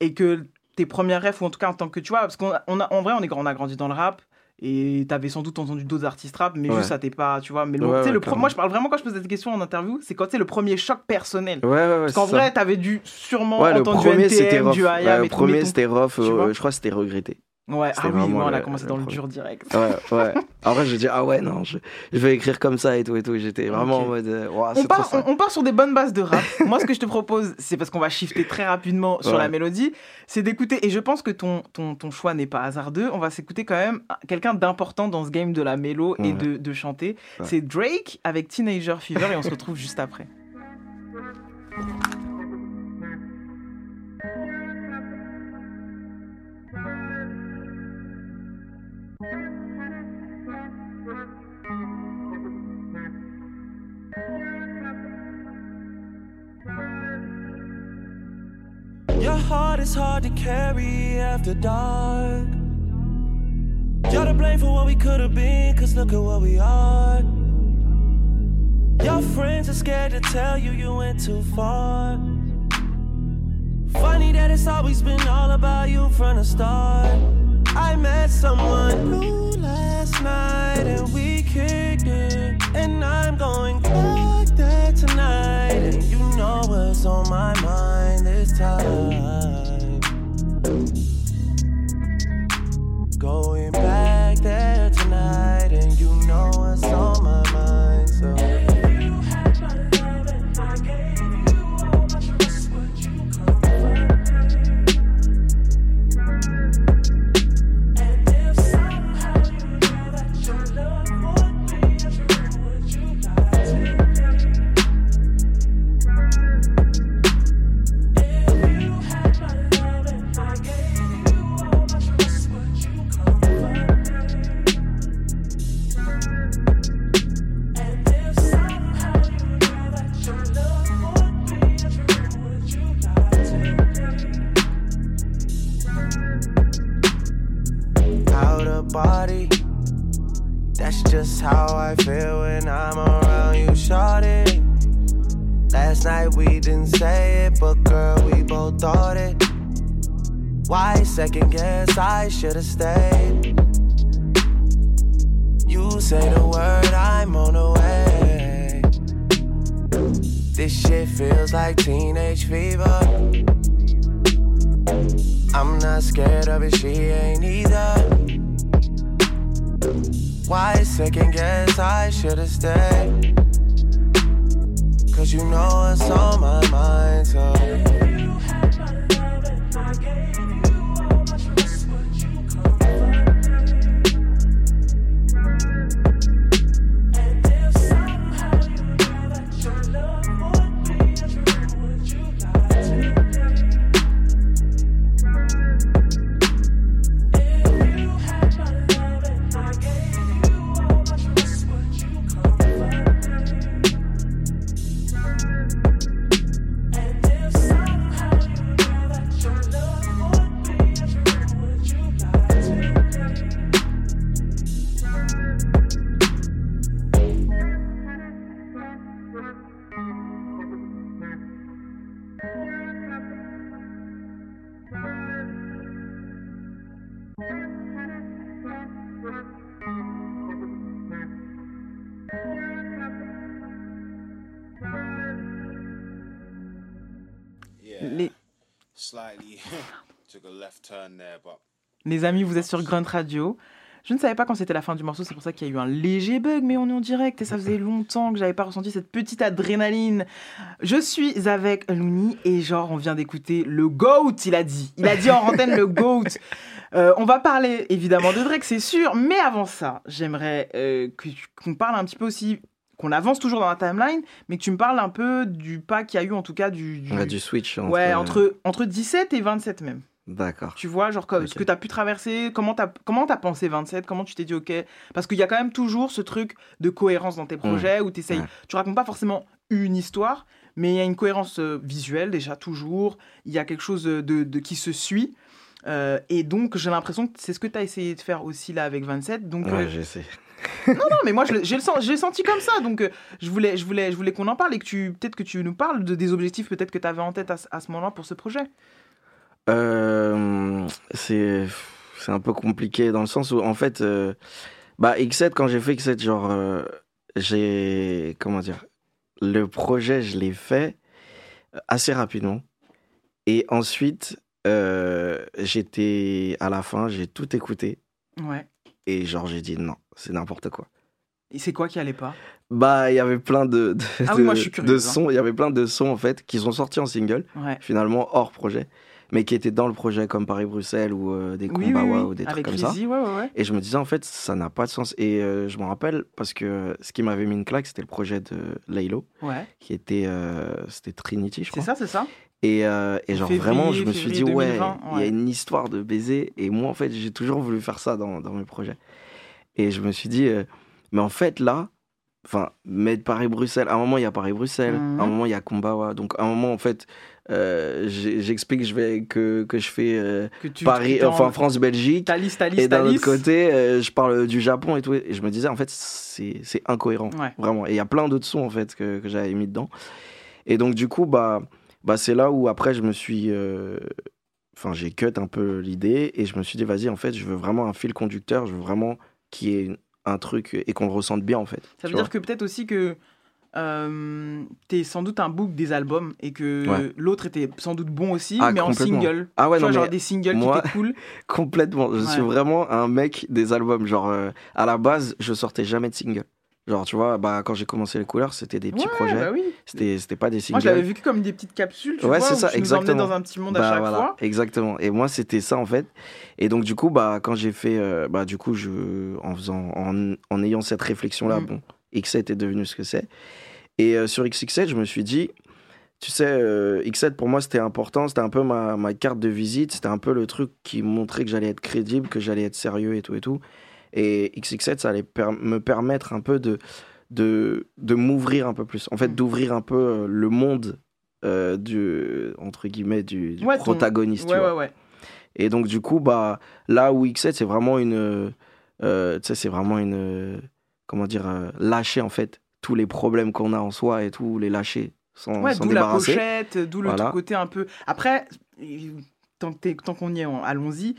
et que tes premières refs ou en tout cas en tant que tu vois, parce qu'on a, on a- en vrai, on est, on a grandi dans le rap. Et t'avais sans doute entendu d'autres artistes rap, mais Ouais. juste ça t'es pas, tu vois. Mais le- Ouais, ouais, le pro- moi je parle vraiment quand je pose cette question en interview, c'est quand sais le premier choc personnel. Ouais, ouais, ouais. Parce qu'en c'est vrai, t'avais dû sûrement Ouais, le entendre premier, NTM, du Ouais, IAM le premier, c'était rough. euh, je crois que c'était regretté. Ouais, ah oui, moi, vraiment on a commencé le dans le dur direct. Ouais, ouais. Après, je dis, ah ouais, non, je, je vais écrire comme ça et tout et tout. J'étais vraiment en mode, euh, Ouah, On part, on, on part sur des bonnes bases de rap. Moi, ce que je te propose, c'est parce qu'on va shifter très rapidement sur Ouais. la mélodie, c'est d'écouter, et je pense que ton, ton, ton choix n'est pas hasardeux, on va s'écouter quand même quelqu'un d'important dans ce game de la mélo et Ouais. de, de chanter. Ouais. C'est Drake avec Teenager Fever, et on se retrouve juste après. heart is hard to carry after dark. You're to blame for what we could have been, cause look at what we are. Your friends are scared to tell you you went too far. Funny that it's always been all about you from the start. I met someone new last night and we kicked it. And I'm going back there tonight. And you know what's on my mind this time. Going back there tonight. And you know what's on my mind. So. That's how I feel when I'm around you, shorty. Last night we didn't say it, but girl, we both thought it. Why second guess I should've stayed? You say the word, I'm on the way. This shit feels like teenage fever. I'm not scared of it, she ain't either. Why second guess I should've stayed? Cause you know it's on my mind, so. Les amis, vous êtes sur Grunt Radio. Je ne savais pas quand c'était la fin du morceau, c'est pour ça qu'il y a eu un léger bug, mais on est en direct et ça faisait longtemps que j'avais pas ressenti cette petite adrénaline. Je suis avec Looney et genre on vient d'écouter le GOAT, il a dit. Il a dit en antenne le GOAT. Euh, on va parler évidemment de Drake, c'est sûr, mais avant ça, j'aimerais euh, qu'on parle un petit peu aussi, qu'on avance toujours dans la timeline, mais que tu me parles un peu du pas qu'il y a eu en tout cas du... du- Ouais, du switch. Entre, Ouais, entre, entre 17 et 27 même. D'accord. Tu vois, genre comme, ce que tu as pu traverser, comment tu as, comment as pensé 27, comment tu t'es dit ok? Parce qu'il y a quand même toujours ce truc de cohérence dans tes projets où t'essayes- Ouais. tu racontes pas forcément une histoire, mais il y a une cohérence euh, visuelle déjà toujours, il y a quelque chose de, de- qui se suit. Euh, et donc j'ai l'impression que c'est ce que tu as essayé de faire aussi là avec 27. Donc, Ouais, euh, j'essaie. non, non, mais moi j'ai le sen- j'ai senti comme ça, donc euh, je voulais, je voulais, je voulais qu'on en parle et que tu peut-être que tu nous parles de, des objectifs peut-être que tu avais en tête à, ce- à ce moment-là pour ce projet. Euh, c'est c'est un peu compliqué dans le sens où en fait euh, bah X7 quand j'ai fait X7 genre j'ai comment dire le projet je l'ai fait assez rapidement et ensuite j'étais à la fin, j'ai tout écouté Ouais. Et genre j'ai dit non, c'est n'importe quoi. Et c'est quoi qui allait pas? Bah, il y avait plein de, de, Ah oui, moi, je suis de curieuse, sons, il y avait plein de sons en fait qui sont sortis en single, Ouais. finalement hors projet, mais qui étaient dans le projet comme Paris-Bruxelles ou euh, des Oui, oui, ou des trucs comme ça. Ouais. Et je me disais en fait ça n'a pas de sens. Et euh, je me rappelle parce que ce qui m'avait mis une claque c'était le projet de Laylo, qui était euh, c'était Trinity je C'est crois. ça, c'est ça? Et, euh, et genre Février, vraiment, je me suis dit, ouais, 2020, il y a une histoire de baiser. Et moi, en fait, j'ai toujours voulu faire ça dans, dans mes projets. Et je me suis dit, euh, mais en fait, là, enfin, mettre Paris-Bruxelles, à un moment, il y a Paris-Bruxelles, Mhm. à un moment, il y a Kumbawa. Donc, à un moment, en fait, euh, j'explique je vais, que, que je fais euh, Que Paris, enfin, France-Belgique. Thalys, Et d'un autre côté, je parle du Japon et tout. Et je me disais, en fait, c'est c'est incohérent. Ouais. Vraiment. Et il y a plein d'autres sons, en fait, que, que j'avais mis dedans. Et donc, du coup, bah, bah, c'est là où après, je me suis. euh, Enfin, j'ai cut un peu l'idée et je me suis dit, vas-y, en fait, je veux vraiment un fil conducteur. Je veux vraiment qu'il y ait un truc et qu'on le ressente bien, en fait. Ça veut dire que peut-être aussi que euh, t'es sans doute un book des albums et que Ouais. l'autre était sans doute bon aussi, Ah, mais en single. Ah ouais, tu vois, non, genre des singles moi- qui étaient cool. Complètement. Je suis vraiment un mec des albums. Genre, euh, à la base, je sortais jamais de single. Genre, tu vois, bah, quand j'ai commencé les couleurs, c'était des petits Ouais, projets. bah oui. C'était c'était pas des singles. Moi, je l'avais vécu comme des petites capsules, tu ouais, vois, c'est où ça, tu nous exactement. dans un petit monde à Bah, chaque voilà, fois. Exactement. Et moi, c'était ça en fait. Et donc, du coup, bah, quand j'ai fait, euh, bah, du coup, je, en faisant, en, en ayant cette réflexion-là, Mm. bon, X7 est devenu ce que c'est. Et euh, sur XX7, je me suis dit, tu sais, euh, X7 pour moi, c'était important. C'était un peu ma, ma carte de visite. C'était un peu le truc qui montrait que j'allais être crédible, que j'allais être sérieux et tout et tout. Et XX7, ça allait per- me permettre un peu de, de, de m'ouvrir un peu plus. En Mm. fait, d'ouvrir un peu euh, le monde euh, du, entre guillemets, du, du Ouais, ton- protagoniste. tu Ouais, vois. ouais, ouais. Et donc, du coup, bah, là où X7, c'est vraiment une. euh, tu sais, c'est vraiment une. comment dire euh, Lâcher, en fait, tous les problèmes qu'on a en soi et tout, les lâcher sans, Ouais, d'où la pochette, d'où le Voilà. tout côté un peu. Après, tant, qu'on y est, on- allons-y.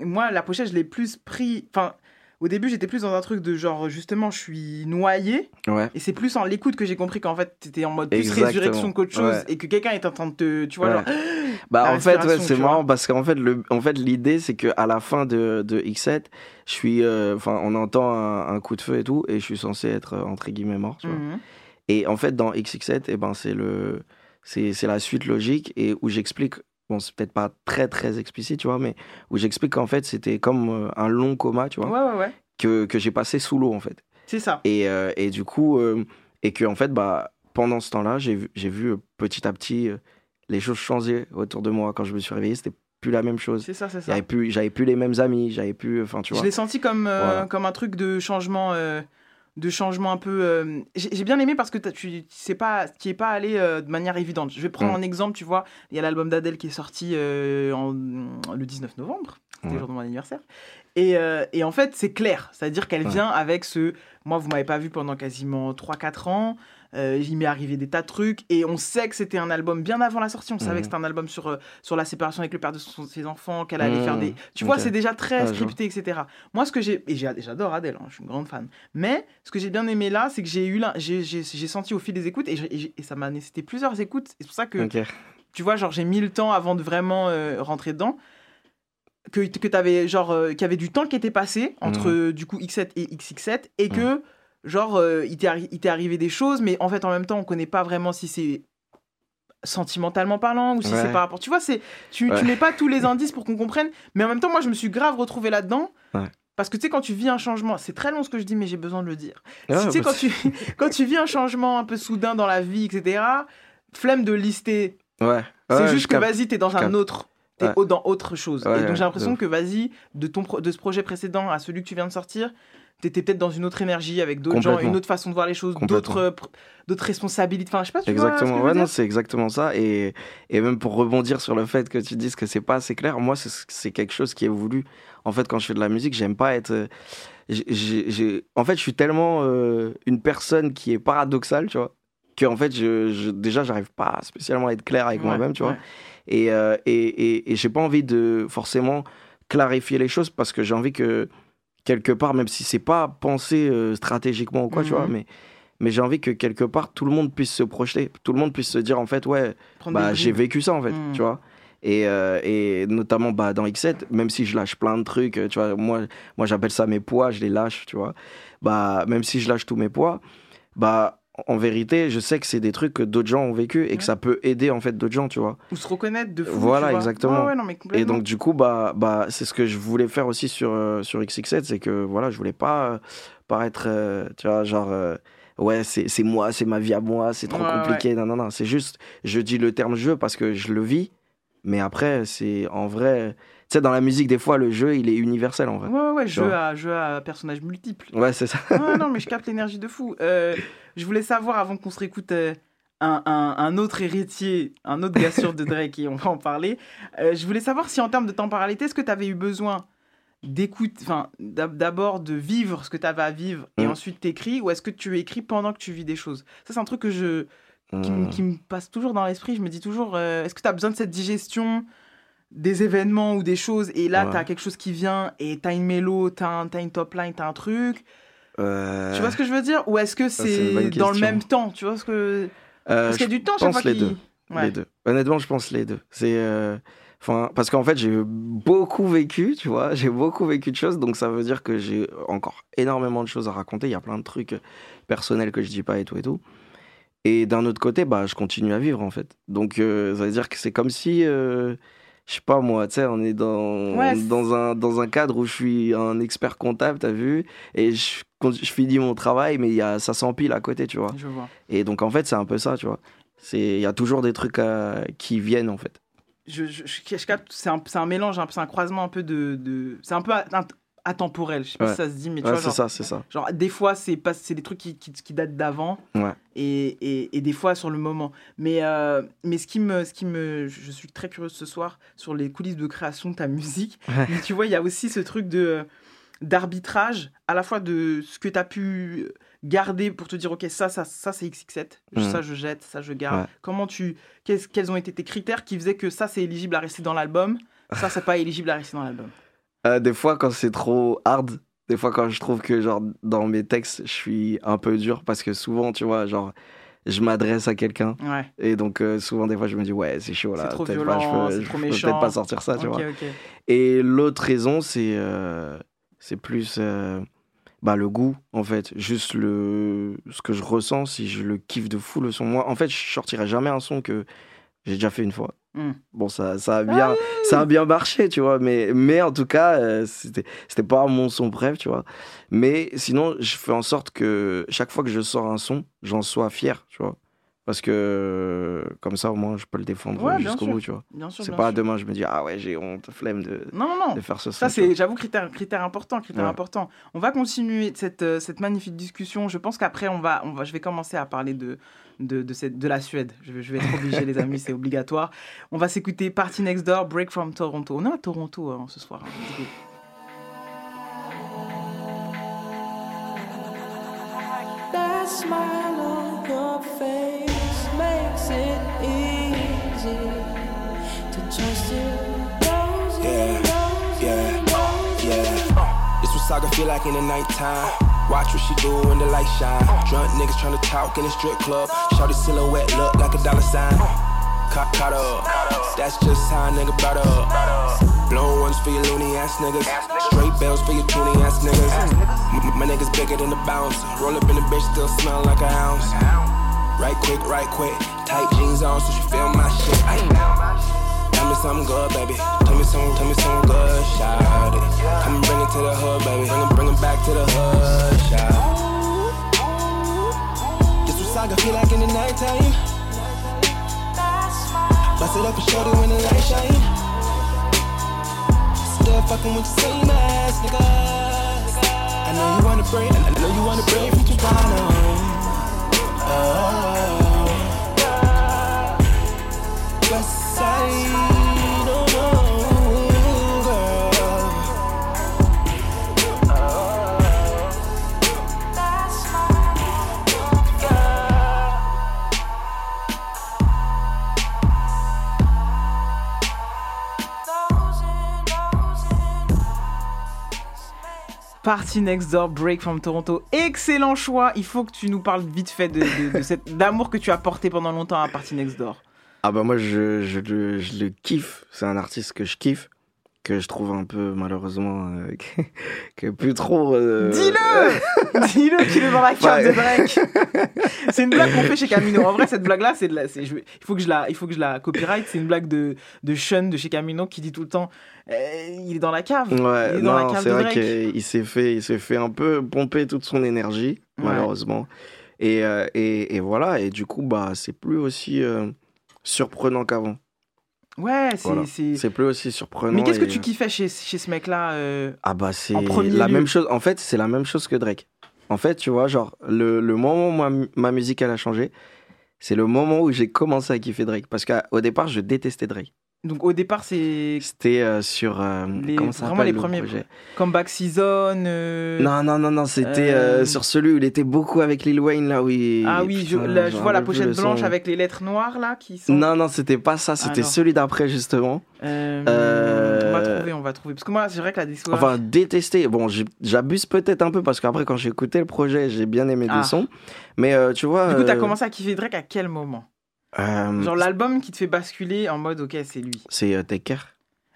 Moi, la pochette, je l'ai plus pris. Enfin, au début, j'étais plus dans un truc de genre, justement, je suis noyé. Ouais. Et c'est plus en l'écoute que j'ai compris qu'en fait, t'étais en mode plus Exactement. résurrection qu'autre chose. Ouais. Et que quelqu'un est en train de te. Tu vois, Ouais. genre. Bah, en fait, ouais, c'est marrant parce qu'en fait, le, en fait, l'idée, c'est qu'à la fin de, de X7, je suis. euh, on entend un, un coup de feu et tout, et je suis censé être, euh, entre guillemets, mort. tu vois. Mhm. Et en fait, dans XX7, eh ben, c'est le, c'est la suite logique et où j'explique, bon, c'est peut-être pas très très explicite, tu vois, mais où j'explique qu'en fait, c'était comme euh, un long coma, tu vois, Ouais, ouais, ouais. que, que j'ai passé sous l'eau, en fait. C'est ça. Et, euh, et du coup, euh, et que en fait, bah, pendant ce temps-là, j'ai vu, petit à petit les choses changer autour de moi. Quand je me suis réveillé, c'était plus la même chose. C'est ça, c'est ça. J'avais plus, plus les mêmes amis, j'avais plus, enfin, tu Je vois. l'ai senti comme, euh, Voilà. comme un truc de changement, de changement un peu. euh, J'ai bien aimé parce que tu sais pas, qui est pas allé euh, de manière évidente. Je vais prendre Mm. un exemple, tu vois. Il y a l'album d'Adèle qui est sorti euh, en, le 19 novembre, c'était le jour de mon anniversaire. Et, et en fait, c'est clair, c'est-à-dire qu'elle vient avec ce. Moi, vous m'avez pas vu pendant quasiment 3-4 ans. Euh, il m'est arrivé des tas de trucs et on sait que c'était un album bien avant la sortie. On savait Mhm. que c'était un album sur, euh, sur la séparation avec le père de son- ses enfants, qu'elle allait Mhm. faire des. Tu vois, c'est déjà très vois. scripté, etc. Moi, ce que j'ai. Et j'adore Adèle, hein, je suis une grande fan. Mais ce que j'ai bien aimé là, c'est que j'ai eu j'ai senti au fil des écoutes et, ça m'a nécessité plusieurs écoutes. C'est pour ça que, Ok. tu vois, genre, j'ai mis le temps avant de vraiment euh, rentrer dedans. Que, que t'avais, genre, euh, qu'il y avait du temps qui était passé entre, Mhm. euh, du coup, X7 et XX7 et que, genre, euh, il t'est arri- arrivé des choses, mais en fait, en même temps, on connaît pas vraiment si c'est sentimentalement parlant ou si Ouais. c'est par rapport. Tu vois, c'est tu, Ouais. tu mets pas tous les indices pour qu'on comprenne, mais en même temps, moi, je me suis grave retrouvé là-dedans. Ouais. Parce que tu sais, quand tu vis un changement, c'est très long ce que je dis, mais j'ai besoin de le dire. Ouais, Si- tu sais, bah, quand tu, quand tu vis un changement un peu soudain dans la vie, etc., flemme de lister. Ouais. C'est juste que vas-y, t'es dans un autre. T'es Ouais. dans autre chose. Ouais, et donc ouais, j'ai l'impression que vas-y, de, ton de ce projet précédent à celui que tu viens de sortir, t'étais peut-être dans une autre énergie avec d'autres gens, une autre façon de voir les choses, d'autres euh, d'autres responsabilités. Enfin, je sais pas, tu vois ce que Exactement, ouais, non, c'est exactement ça. Et, et même pour rebondir sur le fait que tu dises que c'est pas assez clair, moi, c'est- quelque chose qui est voulu. En fait, quand je fais de la musique, j'aime pas être. euh, En fait, je suis tellement euh, une personne qui est paradoxale, tu vois, que en fait, je, je- déjà, j'arrive pas spécialement à être clair avec Ouais, moi-même, tu vois. Et, euh, et, et, et j'ai pas envie de forcément clarifier les choses parce que j'ai envie que quelque part, même si c'est pas pensé euh, stratégiquement ou quoi, tu Mhm. vois, mais, mais j'ai envie que quelque part tout le monde puisse se projeter, tout le monde puisse se dire en fait, ouais, bah, j'ai vécu ça en fait, Mhm. tu vois. Et, euh, et notamment bah, dans X7, même si je lâche plein de trucs, euh, tu vois, moi, moi j'appelle ça mes poids, je les lâche, tu vois. Bah, même si je lâche tous mes poids, bah, en vérité, je sais que c'est des trucs que d'autres gens ont vécu et que ça peut aider en fait d'autres gens, tu vois. Ou se reconnaître de fou. Voilà, exactement. Ouais, ouais, non, mais Et donc du coup, bah, bah, c'est ce que je voulais faire aussi sur, euh, sur XX7, c'est que voilà, je voulais pas euh, paraître, euh, tu vois, genre, euh, ouais, c'est c'est moi, c'est ma vie à moi, c'est trop compliqué. Non, non, non, c'est juste, je dis le terme jeu parce que je le vis, mais après, c'est en vrai, sais, dans la musique, des fois, le jeu, il est universel en vrai. Ouais, ouais, ouais, Tu jeu à, jeu à personnages multiples. Ouais, c'est ça. Ouais, non, mais je capte l'énergie de fou. Euh, je voulais savoir, avant qu'on se réécoute, euh, un, un- un autre héritier, un autre gars sûr de Drake, et on va en parler. Euh, je voulais savoir si, en termes de temporalité, est-ce que tu avais eu besoin d'écoute, enfin, d'ab- d'abord de vivre ce que tu avais à vivre, et Mm. ensuite t'écris, ou est-ce que tu écris pendant que tu vis des choses? Ça, c'est un truc que je, qui, me- Mm. qui me passe toujours dans l'esprit. Je me dis toujours, euh, est-ce que tu as besoin de cette digestion? Des événements ou des choses, et là, Ouais. tu as quelque chose qui vient, et tu as une mélo, tu as, une top line, tu as un truc Euh, tu vois ce que je veux dire? Ou est-ce que c'est dans le même temps? Tu vois ce que Euh, Parce qu'il y a je du temps chaque pense fois les deux. Ouais. Les deux. Honnêtement, je pense les deux. C'est, euh, enfin, parce qu'en fait, j'ai beaucoup vécu, tu vois, j'ai beaucoup vécu de choses, donc ça veut dire que j'ai encore énormément de choses à raconter. Il y a plein de trucs personnels que je dis pas et tout et tout. Et d'un autre côté, bah, je continue à vivre en fait. Donc, ça veut dire que c'est comme si, je sais pas moi, tu sais, on est dans, Ouais, dans, un, dans un cadre où je suis un expert comptable, t'as vu, et je, je finis mon travail, mais y a, ça s'empile à côté, tu vois. Je vois. Et donc, en fait, c'est un peu ça, tu vois. Il y a toujours des trucs à- qui viennent, en fait. Je, je, je- c'est un, un mélange, peu- c'est un croisement un peu de. de c'est un peu atemporel, je sais pas Ouais. si ça se dit, mais tu Ouais, vois. c'est ça, c'est ça. genre, des fois, c'est pas- c'est des trucs qui, qui, qui datent d'avant. Ouais. et, et, et des fois sur le moment. Mais, euh, mais ce qui me, ce qui me, je suis très curieuse ce soir sur les coulisses de création de ta musique. Mais tu vois, il y a aussi ce truc de d'arbitrage, à la fois de ce que tu as pu garder pour te dire, ok, ça, ça, ça c'est XX7, Mhm. ça je jette, ça je garde. Comment tu, qu'est-ce- quels ont été tes critères qui faisaient que ça c'est éligible à rester dans l'album, ça c'est pas éligible à rester dans l'album? Euh, des fois, quand c'est trop hard, des fois, quand je trouve que, genre, dans mes textes, je suis un peu dur, parce que souvent, tu vois, genre, je m'adresse à quelqu'un. Ouais. Et donc, euh, souvent, des fois, je me dis, ouais, c'est chaud, là. C'est trop peut-être pas, je peux, peux peut-être sortir ça, tu vois. Et l'autre raison, c'est euh, c'est plus euh, bah, le goût, en fait. Juste le, ce que je ressens, si je le kiffe de fou, le son. Moi, en fait, je sortirai jamais un son que j'ai déjà fait une fois. Hmm. Bon, ça, ça, a bien, ça a bien marché, tu vois. Mais, mais en tout cas, euh, c'était c'était pas mon son bref, tu vois. Mais sinon, je fais en sorte que chaque fois que je sors un son, j'en sois fier, tu vois. Parce que comme ça, au moins, je peux le défendre Ouais, jusqu'au bout, tu vois. C'est pas sûr. demain, je me dis, ah ouais, j'ai honte, flemme de, Non, non, non. de faire ce. Ça, c'est, j'avoue, critère, critère important, critère Ouais. important. On va continuer cette, euh, cette magnifique discussion. Je pense qu'après, on va, on va, je vais commencer à parler de, de, de, cette, de la Suède. Je vais, je vais être obligé, les amis, c'est obligatoire. On va s'écouter Party Next Door, Break from Toronto. On est à Toronto hein, ce soir. hein, du coup. That smile on your face it easy to trust you. Yeah, yeah, yeah. This what Saga feel like in the nighttime. Watch what she do when the light shine. Drunk niggas tryna talk in the strip club. Shorty silhouette look like a dollar sign. Caught, caught up. That's just how a nigga brought up. Blown ones for your loony ass niggas. Straight bells for your toony ass niggas. M- my niggas bigger than the bounce. Roll up in the bitch, still smell like a ounce. Right quick, right quick. Tight jeans on, so she feel my shit. Ay. Tell me something good, baby. Tell me something, tell me something good, shout it. Come and bring it to the hood, baby. Bring it, bring it back to the hood, shout This what saga feel like in the nighttime. Bust it up and shorty when the light shine. Still fucking with the same ass nigga. I know you wanna break, I know you wanna break from Toronto. Party Next Door, Break from Toronto. Excellent choix. Il faut que tu nous parles vite fait de, cette d'amour que tu as porté pendant longtemps à Party Next Door. Ah bah moi je le kiffe, c'est un artiste que je kiffe, que je trouve un peu malheureusement euh, que, que plus trop... euh, Dis-le Dis-le qu'il est dans la cave Ouais. de Drake C'est une blague qu'on fait chez Camino. En vrai, cette blague-là, c'est de la, je il, faut que je la, il faut que je la copyright. C'est une blague de, de Sean de chez Camino qui dit tout le temps euh, il est dans la cave. Ouais, il est non, c'est vrai qu'il s'est fait, il s'est fait un peu pomper toute son énergie, Ouais. malheureusement. Et, euh, et, et voilà, et du coup, bah, c'est plus aussi euh, surprenant qu'avant. Ouais, c'est. Voilà. c'est- plus aussi surprenant. Mais qu'est-ce que tu kiffais chez, chez ce mec-là euh, Ah bah c'est la lieu même chose. En fait, c'est la même chose que Drake. En fait, tu vois, genre le, le moment où ma, ma musique elle a changé, c'est le moment où j'ai commencé à kiffer Drake. Parce qu'au départ, je détestais Drake. Donc au départ, c'est C'était euh, sur euh, les, comment ça vraiment les le premiers. projet Comeback Season. euh, Non non non non, c'était sur celui où il était beaucoup avec Lil Wayne là où il- Ah oui, je, là, vois la pochette son. blanche avec les lettres noires là qui sont. Non non, c'était pas ça, c'était Alors. celui d'après justement. On va trouver, on va trouver. Parce que moi, c'est vrai que la discographie. Enfin, détester. Bon, j'abuse peut-être un peu parce qu'après, quand j'ai écouté le projet, j'ai bien aimé Ah. des sons. Mais tu vois. du coup, t'as commencé à kiffer Drake à quel moment? Euh, Genre l'album qui te fait basculer en mode ok, c'est lui. C'est euh, Take Care.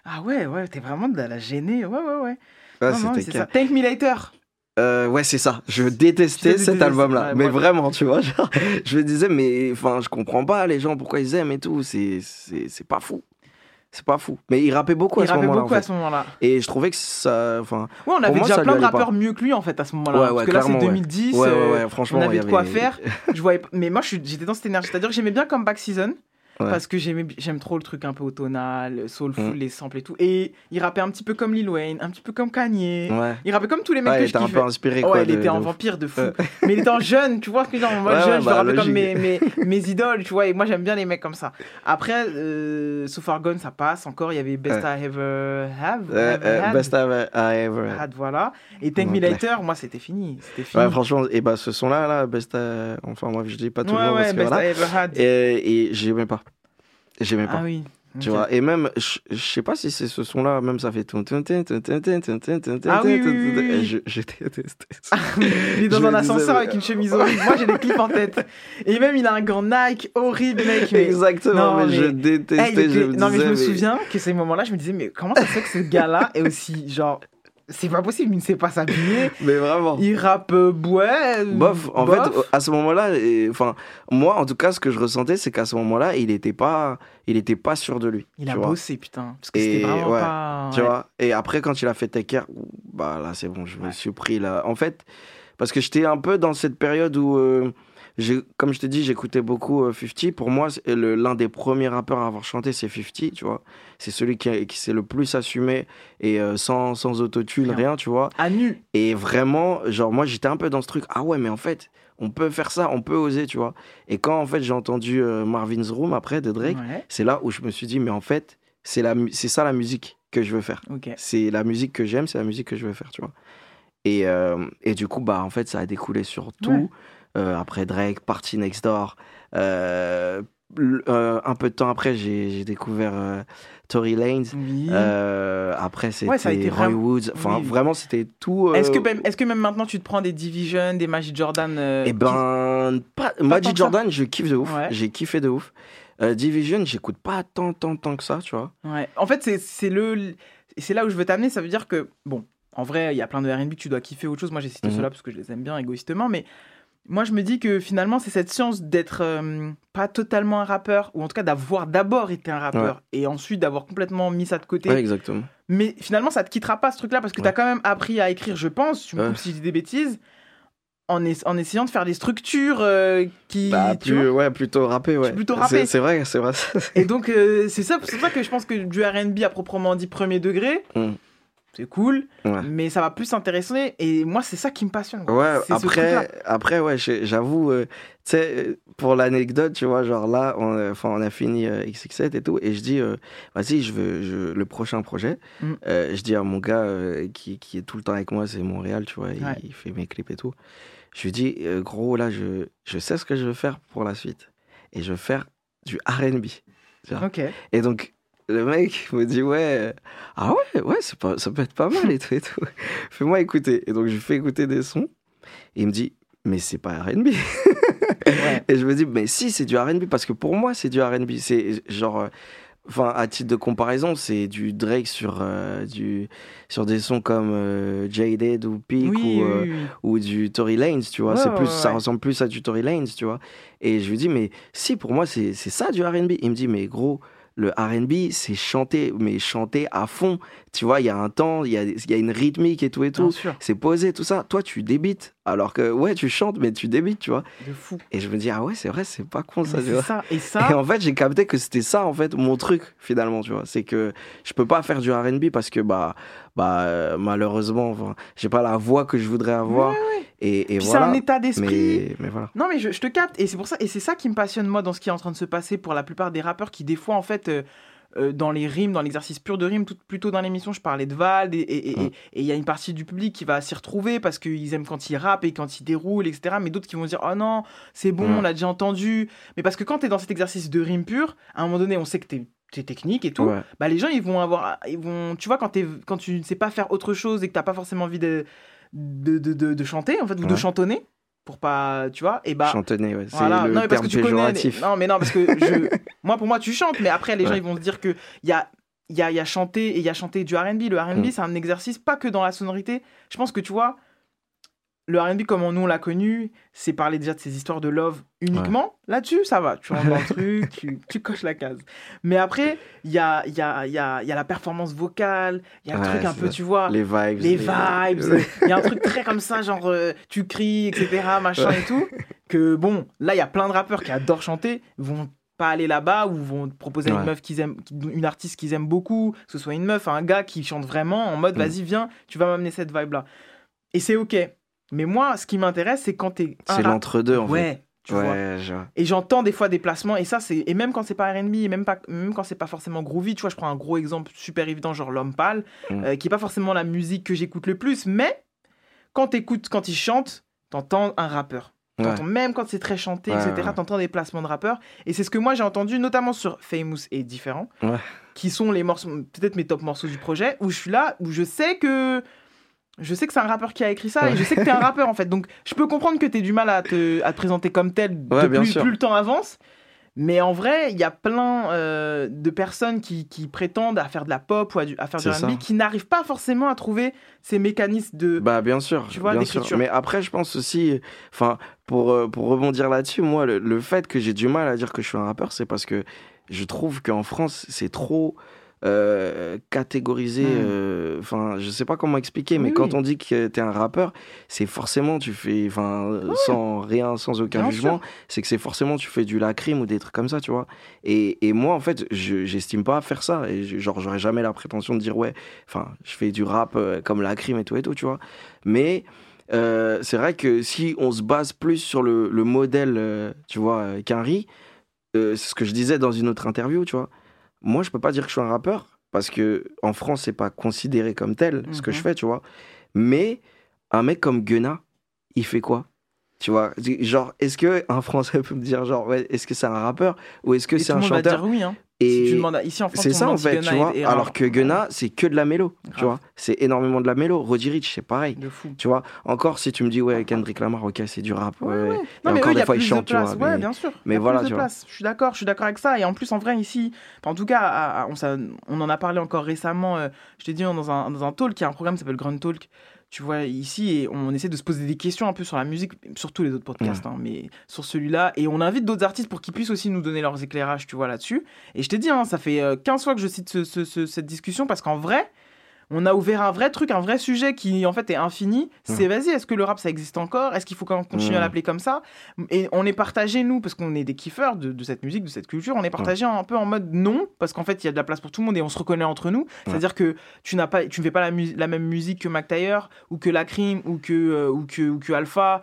Ah ouais, ouais, t'es vraiment de la gênée. Ouais, ouais, ouais. Non, non, Take ça. Thank Me Later. Euh, ouais, c'est ça. Je détestais Je cet album-là. ouais, mais vraiment, tu vois. Genre, je me disais, mais enfin, je comprends pas les gens pourquoi ils aiment et tout. C'est pas fou. C'est pas fou. Mais il rappait beaucoup Il à ce rappait beaucoup en à fait. ce moment-là. Et je trouvais que ça. Enfin, Ouais, on avait moi, déjà plein de pas. rappeurs mieux que lui en fait à ce moment-là. Ouais, Parce ouais, que là, c'est clairement, ouais. 2010. Ouais, ouais, euh, franchement, on avait de quoi avait- faire. Je voyais... Mais moi, j'étais dans cette énergie. C'est-à-dire que j'aimais bien Comeback Season. Ouais. Parce que j'aime trop le truc un peu automnal, soulful, Mm. les samples et tout. Et il rappait un petit peu comme Lil Wayne, un petit peu comme Kanye. Ouais. Il rappait comme tous les mecs Ouais, que il je était un kiffais. peu inspiré, Ouais, quoi, il de- était de- vampire de fou. Ouais. Mais il était en jeune, tu vois ce que En mode Ouais, jeune, ouais, je le bah, rappelle comme mes, mes, mes idoles, tu vois. Et moi, j'aime bien les mecs comme ça. Après, euh, So Far Gone, ça passe. Encore, il y avait Best Ouais. I Ever Have. Euh, ever euh. Best I ever had. Voilà. Et Thank Me Ouais, Later, moi, c'était fini. Ouais, franchement, et bah ce son-là, là, Best, euh, enfin moi je dis pas tout Ouais, le nom ouais, parce que Best voilà. I Ever Had. Et, et j'aimais pas. J'aimais pas. Ah oui. Tu vois, et même, je sais pas si c'est ce son-là, même ça fait. Ah. Je, ça. il est dans un ascenseur avec une chemise orange. Moi, j'ai des clips en tête. Et même, il a un gant Nike horrible, mec. Exactement, mais, je détestais. Hey, non, mais je me souviens que ces moments-là, je me disais, mais comment ça se fait que ce gars-là est aussi, genre, c'est pas possible, il ne sait pas s'habiller. Mais vraiment. Il rappe, euh, ouais. Bof, en bof. fait, à ce moment-là, enfin, moi, en tout cas, ce que je ressentais, c'est qu'à ce moment-là, il était pas, il était pas sûr de lui. Il a vois. bossé, putain. Parce que c'était vraiment ouais, pas. Tu ouais. vois. Et après, quand il a fait Take Care, bah là, c'est bon, je me suis pris là. En fait, parce que j'étais un peu dans cette période où, euh, comme je t'ai dit, j'écoutais beaucoup euh, 50. Pour moi, l'un des premiers rappeurs à avoir chanté, c'est 50, tu vois. C'est celui qui, qui s'est le plus assumé et euh, sans, sans autotune, Rien. rien, tu vois. À nu. Et vraiment, genre, moi, j'étais un peu dans ce truc. Ah ouais, mais en fait, on peut faire ça, on peut oser, tu vois. Et quand, en fait, j'ai entendu euh, Marvin's Room après de Drake, Ouais. c'est là où je me suis dit, mais en fait, c'est ça la musique que je veux faire. Ok. C'est la musique que j'aime, c'est la musique que je veux faire, tu vois. Et, euh, et du coup, bah, en fait, ça a découlé sur tout. Ouais. Euh, après Drake, Party Next Door. Euh, euh, un peu de temps après, j'ai découvert euh, Tory Lanez. Oui. Euh, après, c'était Ouais, Roy vraiment- Woods. Enfin, oui. vraiment, c'était tout. Est-ce que, même, est-ce que même maintenant tu te prends des Division, des Magic Jordan Eh ben, pas, Magic Jordan, je kiffe de ouf. Ouais. J'ai kiffé de ouf. Division, j'écoute pas tant, tant, tant que ça, tu vois. Ouais. En fait, c'est le, c'est là où je veux t'amener. Ça veut dire que, bon, en vrai, il y a plein de RB que tu dois kiffer autre chose. Moi, j'ai cité Mhm. ceux-là parce que je les aime bien égoïstement. Mais moi, je me dis que finalement, c'est cette science d'être euh, pas totalement un rappeur, ou en tout cas d'avoir d'abord été un rappeur, et ensuite d'avoir complètement mis ça de côté. Ouais, exactement. Mais finalement, ça te quittera pas ce truc-là parce que tu as quand même appris à écrire, je pense, tu me Ouais. coupes si je dis des bêtises, en, es- en essayant de faire des structures euh, qui. Bah, tu plus, ouais, plutôt rappé, ouais. plutôt C'est- rappé. C'est vrai, c'est vrai. Et donc, euh, c'est ça, ça que je pense que du RB à proprement dit premier degré, Mm. C'est cool, Ouais. mais ça va plus s'intéresser. Et moi, c'est ça qui me passionne. quoi. Ouais, après, après, ouais, j'avoue, euh, tu sais, euh, pour l'anecdote, tu vois, genre là, on, a- enfin, on a fini euh, XX7 et tout, et je dis, euh, vas-y, je veux je- le prochain projet. Mm. Euh, je dis à mon gars euh, qui, qui est tout le temps avec moi, c'est Montréal, tu vois, il, Ouais. il fait mes clips et tout. Je lui dis, euh, gros, là, je, je sais ce que je veux faire pour la suite. Et je veux faire du RB. tu vois. Ok. Et donc, le mec me dit, ouais, ah ouais, ouais, pas, ça peut être pas mal et tout et tout. Fais-moi écouter. Et donc, je lui fais écouter des sons. Et il me dit, mais c'est pas RB. Et je me dis, mais si, c'est du RB, parce que pour moi, c'est du RB. C'est genre. Enfin, à titre de comparaison, c'est du Drake sur, euh, du, sur des sons comme euh, Jaded ou Peak Oui, ou, euh, oui, oui. ou du Tory Lanez, tu vois. Ouais, c'est plus, ouais, ça ressemble plus à du Tory Lanez, tu vois. Et je lui dis, mais si, pour moi, c'est ça du RB. Il me dit, mais gros, le RB, c'est chanter, mais chanter à fond. Tu vois, il y a un temps, il y a, y a une rythmique et tout et tout. C'est posé, tout ça. Toi, tu débites. Alors que, ouais, tu chantes, mais tu débites, tu vois. De fou. Et je me dis, ah ouais, c'est vrai, c'est pas con ça, tu vois. ça. Et ça- Et en fait, j'ai capté que c'était ça, en fait, mon truc, finalement, tu vois. C'est que je peux pas faire du RB parce que, bah, bah euh, malheureusement, enfin, j'ai pas la voix que je voudrais avoir. Et, voilà. c'est un état d'esprit. Mais, mais voilà. Non, mais je, je te capte. Et c'est pour ça, et c'est ça qui me passionne, moi, dans ce qui est en train de se passer pour la plupart des rappeurs qui, des fois, en fait, euh, euh, dans les rimes, dans l'exercice pur de rime, tout, plutôt dans l'émission, je parlais de Vald, et il y a une partie du public qui va s'y retrouver parce qu'ils aiment quand ils rappent et quand ils déroulent, etc. Mais d'autres qui vont dire, oh non, c'est bon, Ouais. on l'a déjà entendu. Mais parce que quand tu es dans cet exercice de rime pur, à un moment donné, on sait que tu es technique et tout, Ouais. bah les gens ils vont avoir ils vont tu vois quand t'es quand tu ne sais pas faire autre chose et que t'as pas forcément envie de de, de, de- de chanter en fait ou de chantonner pour pas tu vois et bah Chantonner, ouais, c'est voilà. le non mais parce que terme tu connais péjoratif. non mais non parce que je moi pour moi tu chantes mais après les gens Ouais. ils vont se dire que il y a il y a, il y a chanter et il y a chanter du R&B le R&B Mm. c'est un exercice pas que dans la sonorité je pense que tu vois le R&B comme nous on l'a connu c'est parler déjà de ces histoires de love uniquement là-dessus ça va tu rentres dans le truc tu, tu coches la case mais après il y a, y, a, y, a, y a la performance vocale il y a le Ouais, truc un peu ça. tu vois Les vibes, les les- vibes il y a un truc très comme ça genre euh, tu cries etc machin Ouais. et tout que bon là il y a plein de rappeurs qui adorent chanter vont pas aller là-bas ou vont proposer Ouais. une meuf qu'ils aiment une artiste qu'ils aiment beaucoup que ce soit une meuf un gars qui chante vraiment en mode Mm. vas-y viens tu vas m'amener cette vibe là et c'est ok mais moi ce qui m'intéresse c'est quand t'es C'est l'entre-deux, en fait. ouais tu ouais, vois je et j'entends des fois des placements, et ça, c'est. Et même quand c'est pas RB, et même, pas... même quand c'est pas forcément groovy, tu vois, je prends un gros exemple super évident, genre L'Homme Pâle, Mm. euh, qui est pas forcément la musique que j'écoute le plus, mais quand t'écoutes, quand il chante, t'entends un rappeur. Ouais. Même quand c'est très chanté, Ouais, etc., t'entends des placements de rappeurs. Et c'est ce que moi j'ai entendu, notamment sur Famous et Différent, qui sont les morceaux, peut-être mes top morceaux du projet, où je suis là, où je sais que. Je sais que c'est un rappeur qui a écrit ça et je sais que t'es un rappeur en fait. Donc je peux comprendre que t'aies du mal à te, à te présenter comme tel Ouais, plus, le temps avance. Mais en vrai, il y a plein euh, de personnes qui, qui prétendent à faire de la pop ou à, du- à faire du R&B qui n'arrivent pas forcément à trouver ces mécanismes de. Bah bien sûr, Tu vois, bien sûr. Mais après, je pense aussi, enfin, pour, euh, pour rebondir là-dessus, moi, le, le fait que j'ai du mal à dire que je suis un rappeur, c'est parce que je trouve qu'en France, c'est trop euh, catégorisé. Mm. euh, Enfin, je sais pas comment expliquer, mais Oui, quand oui. on dit que t'es un rappeur, c'est forcément tu fais, enfin, sans rien, sans aucun Bien jugement, c'est que c'est forcément tu fais du lacrim ou des trucs comme ça, tu vois. Et, et moi, en fait, je j'estime pas faire ça. Et je- genre, j'aurais jamais la prétention de dire, ouais, enfin, je fais du rap euh, comme lacrim et tout et tout, tu vois. Mais euh, c'est vrai que si on se base plus sur le, le modèle, euh, tu vois, euh, qu'Henry, euh, c'est ce que je disais dans une autre interview, tu vois. Moi, je peux pas dire que je suis un rappeur parce que en France, c'est pas considéré comme tel ce que Mhm. je fais, tu vois. Mais un mec comme Gunna, il fait quoi? Tu vois, genre, est-ce que un Français peut me dire, genre, ouais, est-ce que c'est un rappeur ou est-ce que c'est tout un monde va chanteur? dire oui, hein. Et Si tu demandes à- ici en France, c'est ça en fait, tu vois. Alors que Gunna, c'est que de la mélo, tu vois. C'est énormément de la mélo. Roddy Rich, c'est pareil. De fou. Tu vois. Encore si tu me dis ouais, Kendrick Lamar, ok, c'est du rap. Ouais, ouais. Et Non, mais encore eux, y des a fois, ils chantent, tu vois. Ouais, mais- bien sûr. Mais y voilà, tu vois. Je suis d'accord, je suis d'accord avec ça. Et en plus, en vrai, ici, enfin, en tout cas, à- à- on, ça- on en a parlé encore récemment. euh, je t'ai dit dans un, dans un talk, il y a un programme qui s'appelle Grand Talk. Tu vois, ici, et on essaie de se poser des questions un peu sur la musique, sur tous les autres podcasts, hein, mais sur celui-là. Et on invite d'autres artistes pour qu'ils puissent aussi nous donner leurs éclairages, tu vois, là-dessus. Et je t'ai dit, hein, ça fait euh, 15 fois que je cite ce- ce- ce- cette discussion parce qu'en vrai, on a ouvert un vrai truc, un vrai sujet qui en fait est infini. C'est vas-y, est-ce que le rap ça existe encore? Est-ce qu'il faut quand même continuer à Mm. l'appeler comme ça? Et on est partagé, nous, parce qu'on est des kiffeurs de, de cette musique, de cette culture, on est partagé un peu en mode non, parce qu'en fait il y a de la place pour tout le monde et on se reconnaît entre nous. C'est-à-dire que tu n'as pas, tu ne fais pas la, même musique que Mac Taylor ou que Lacrim ou que, euh, ou que, ou que Alpha.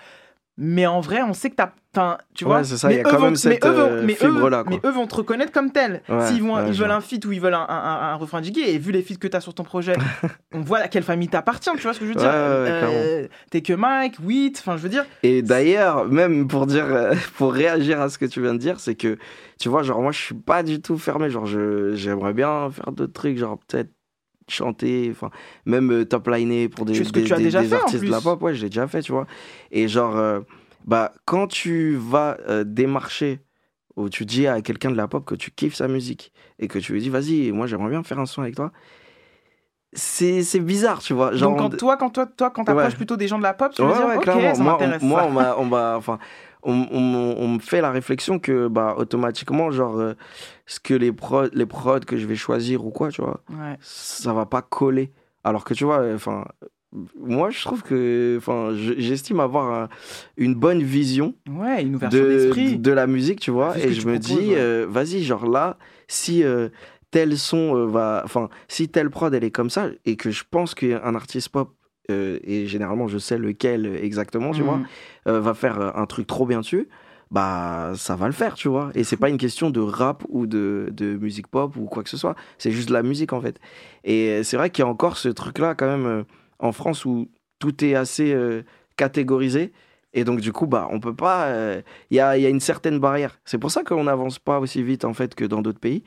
Mais en vrai, on sait que t'as. Enfin, tu Ouais, vois. c'est ça, mais il y a quand vont- même mais cette, eux euh, mais eux- fibre-là, quoi. Mais eux vont te reconnaître comme tel. Ouais, S'ils vont, ouais, ils veulent un feat ou ils veulent un, un, un- un refrain jiggy, et vu les feats que t'as sur ton projet, on voit à quelle famille t'appartiens, tu vois ce que je veux dire? Euh, T'es que Mike, Wheat, enfin, je veux dire. Et d'ailleurs, même pour dire, euh, pour réagir à ce que tu viens de dire, c'est que, tu vois, genre, moi, je suis pas du tout fermé. Genre, j'aimerais bien faire d'autres trucs, genre, peut-être chanter, enfin, même euh, top liner pour des, des, des- artistes de la pop. Ouais, je l'ai déjà fait, tu vois. Et genre, euh, Bah, quand tu vas euh, démarcher ou tu dis à quelqu'un de la pop que tu kiffes sa musique et que tu lui dis vas-y, moi j'aimerais bien faire un son avec toi, c'est bizarre, tu vois. Genre, Donc quand on- toi, quand toi, toi, quand t'approches Ouais. plutôt des gens de la pop, tu Ouais, veux dire, ouais, clairement. ça Moi, on, moi, m'a, on m'a- enfin, on, on- on me fait la réflexion que, bah, automatiquement, genre, euh, ce que les prods, les prods que je vais choisir ou quoi, tu vois, Ouais. ça va pas coller. Alors que, tu vois, euh, enfin, moi, je trouve que, enfin, je- j'estime avoir un- une bonne vision Ouais, une de, de la musique, tu vois, et je me proposes, dis, ouais. euh, vas-y, genre là, si euh, tel son euh, va, enfin, si telle prod elle est comme ça, et que je pense qu'un artiste pop, euh, et généralement je sais lequel exactement, tu vois, euh, va faire euh, un truc trop bien dessus, bah ça va le faire, tu vois. Et c'est pas une question de rap ou de, de musique pop ou quoi que ce soit, c'est juste de la musique en fait. Et c'est vrai qu'il y a encore ce truc-là quand même euh, en France où tout est assez catégorisé. Et donc, du coup, bah, on peut pas. Il y, a, il y a une certaine barrière. C'est pour ça qu'on n'avance pas aussi vite, en fait, que dans d'autres pays.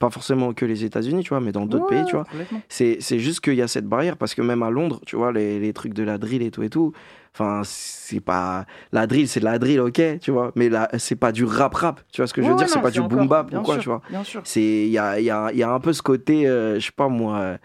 Pas forcément que les États-Unis, tu vois, mais dans d'autres Ouais, pays, tu vois. C'est c'est juste qu'il y a cette barrière, parce que même à Londres, tu vois, les, les trucs de la drill et tout et tout, enfin, c'est pas. La drill, c'est de la drill, ok, tu vois, mais là, c'est pas du rap-rap, tu vois ce que je veux Ouais, dire, c'est pas du boom bap ou quoi, sûr, tu vois. bien sûr. C'est Il y a, il y, a, y a un peu ce côté, euh, je sais pas moi, euh,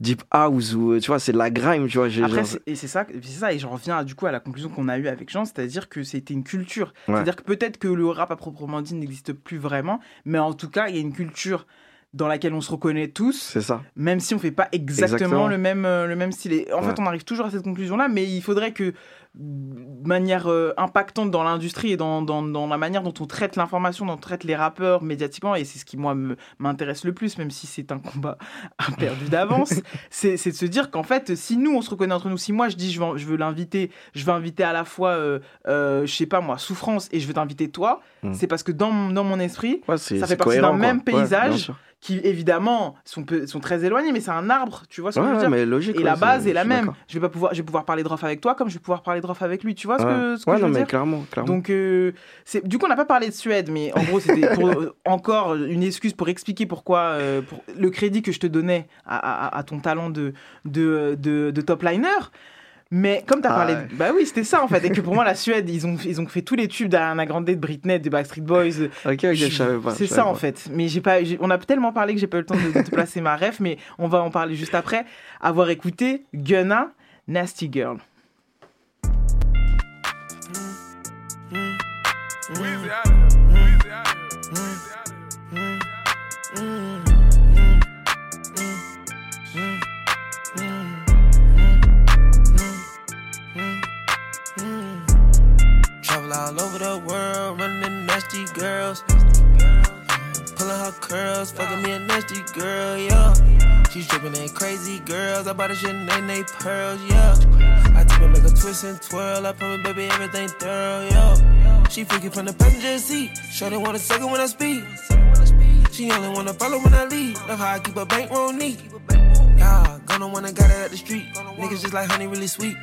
deep house, ou euh, tu vois, c'est de la grime, tu vois. Après, genre- et c'est ça, c'est ça, et je reviens du coup à la conclusion qu'on a eue avec Jean, c'est-à-dire que c'était une culture. Ouais. C'est-à-dire que peut-être que le rap à proprement dit n'existe plus vraiment, mais en tout cas, il y a une culture dans laquelle on se reconnaît tous, C'est ça. même si on fait pas exactement, Exactement. le même euh, le même style. Et en Ouais. fait, on arrive toujours à cette conclusion-là, mais il faudrait que de manière euh, impactante dans l'industrie et dans, dans, dans la manière dont on traite l'information, dont on traite les rappeurs médiatiquement, et c'est ce qui moi m'intéresse le plus, même si c'est un combat perdu d'avance, c'est de se dire qu'en fait, si nous on se reconnaît entre nous, si moi je dis je veux, je veux l'inviter, je veux inviter à la fois, euh, euh, je sais pas moi, souffrance et je veux t'inviter toi, Mm. c'est parce que dans, mon- dans mon esprit, ça fait partie d'un même paysage qui évidemment sont, sont très éloignés, mais c'est un arbre, tu vois ce que Ouais, je veux dire? mais logique, Et la base est la même. Je vais pas pouvoir, je vais pouvoir parler de Rof avec toi comme je vais pouvoir parler de Avec lui. Tu vois ce que, ce que Ouais, je non, veux mais clairement, clairement. Donc, euh, c'est- du coup, on n'a pas parlé de Suède, mais en gros, c'était pour, euh, encore une excuse pour expliquer pourquoi euh, pour le crédit que je te donnais à, à- à ton talent de, de, de, de top liner. Mais comme tu as Ah parlé, de- bah oui, c'était ça en fait, et que pour moi la Suède, ils ont ils ont fait tous les tubes d'Ariana Grande, de Britney, de Backstreet Boys. Ok, ok, je savais pas, C'est ça en fait. Mais j'ai pas, j'ai- on a tellement parlé que j'ai pas eu le temps de, de te placer ma ref, mais on va en parler juste après. Avoir écouté Gunna, Nasty Girl. Travel all over the world, running nasty girls. Pulling her curls, fucking me a nasty girl, yeah. She's dripping in crazy girls. I bought a shit name they pearls, yeah. I tip and make a twist and twirl. I promise, baby, everything thorough, yeah. She freaking from the passenger seat. Shorty want a second when I speak. She only wanna follow when I leave. Love how I keep a bankroll neat. Yeah, gonna wanna got it at the street. Niggas just like honey, really sweet.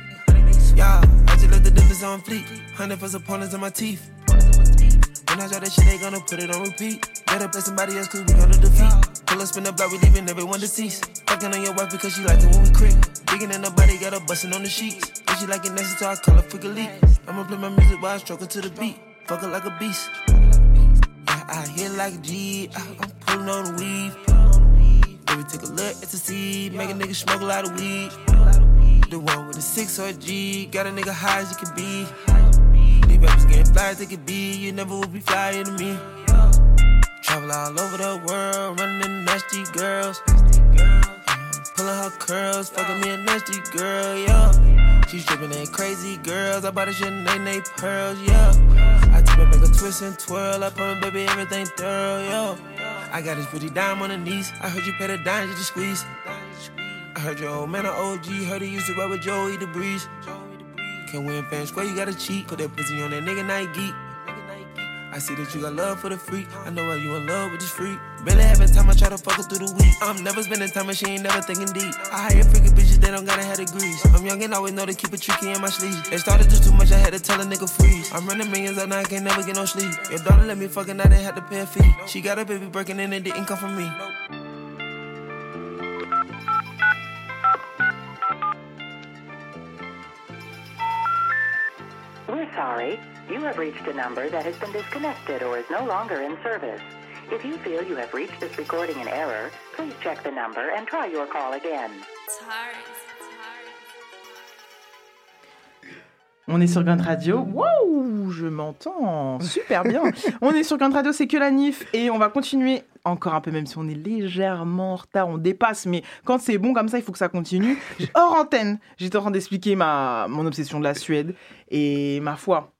Yeah, I just let the dimples on fleek. Hundred for opponents in my teeth. When I drop that shit, they gonna put it on repeat. Better play somebody else, cause we gonna defeat. Pull up, spin the block, we leaving everyone deceased. Fucking on your wife because she like it when we creep. Digging in the body, got her busting on the sheets. She like it nasty, so I call her elite. I'ma play my music while I her to the beat. Fuck her like a beast. Yeah, I hit like G, I- I'm pulling on the weave. Baby, take a look at the seed, make a nigga smoke a lot of weed. The one with the six or G, got a nigga high as you can be. These rappers getting fly as they can be, you never would be flyer to me. Travel all over the world, running nasty girls. Pulling her curls, fucking me a nasty girl, yeah. She's dripping in crazy girls. I bought a shit name they pearls, yeah. I tip and make a twist and twirl. I promise, baby, everything thorough, yeah. I got this pretty dime on the knees. I heard you pay the dime you just to squeeze. I heard your old man a OG. Heard he used to ride with Joey the breeze. Can't win fan square, you gotta cheat. Put that pussy on that nigga night geek. I see that you got love for the freak. I know why you in love with this freak. Barely having time, I try to fuck her through the week. I'm never spending time and she ain't never thinking deep. I hire freaking bitches, they don't gotta have degrees. I'm young and always know to keep it tricky in my sleeve. They started just too much, I had to tell a nigga freeze. I'm running millions out now, I can't never get no sleep. Your daughter let me fucking out, they had to pay a fee. She got a baby breaking and it didn't come from me. We're sorry. Sorry. You have reached a number that has been disconnected or is no longer in service. If you feel you have reached this recording in error, please check the number and try your call again. On est sur Grunt Radio. Waouh, je m'entends super bien. on est sur Grunt Radio, c'est que la NIF et on va continuer encore un peu, même si on est légèrement en retard, on dépasse, mais quand c'est bon comme ça, il faut que ça continue. Hors antenne, j'étais en train d'expliquer ma, mon obsession de la Suède et ma foi,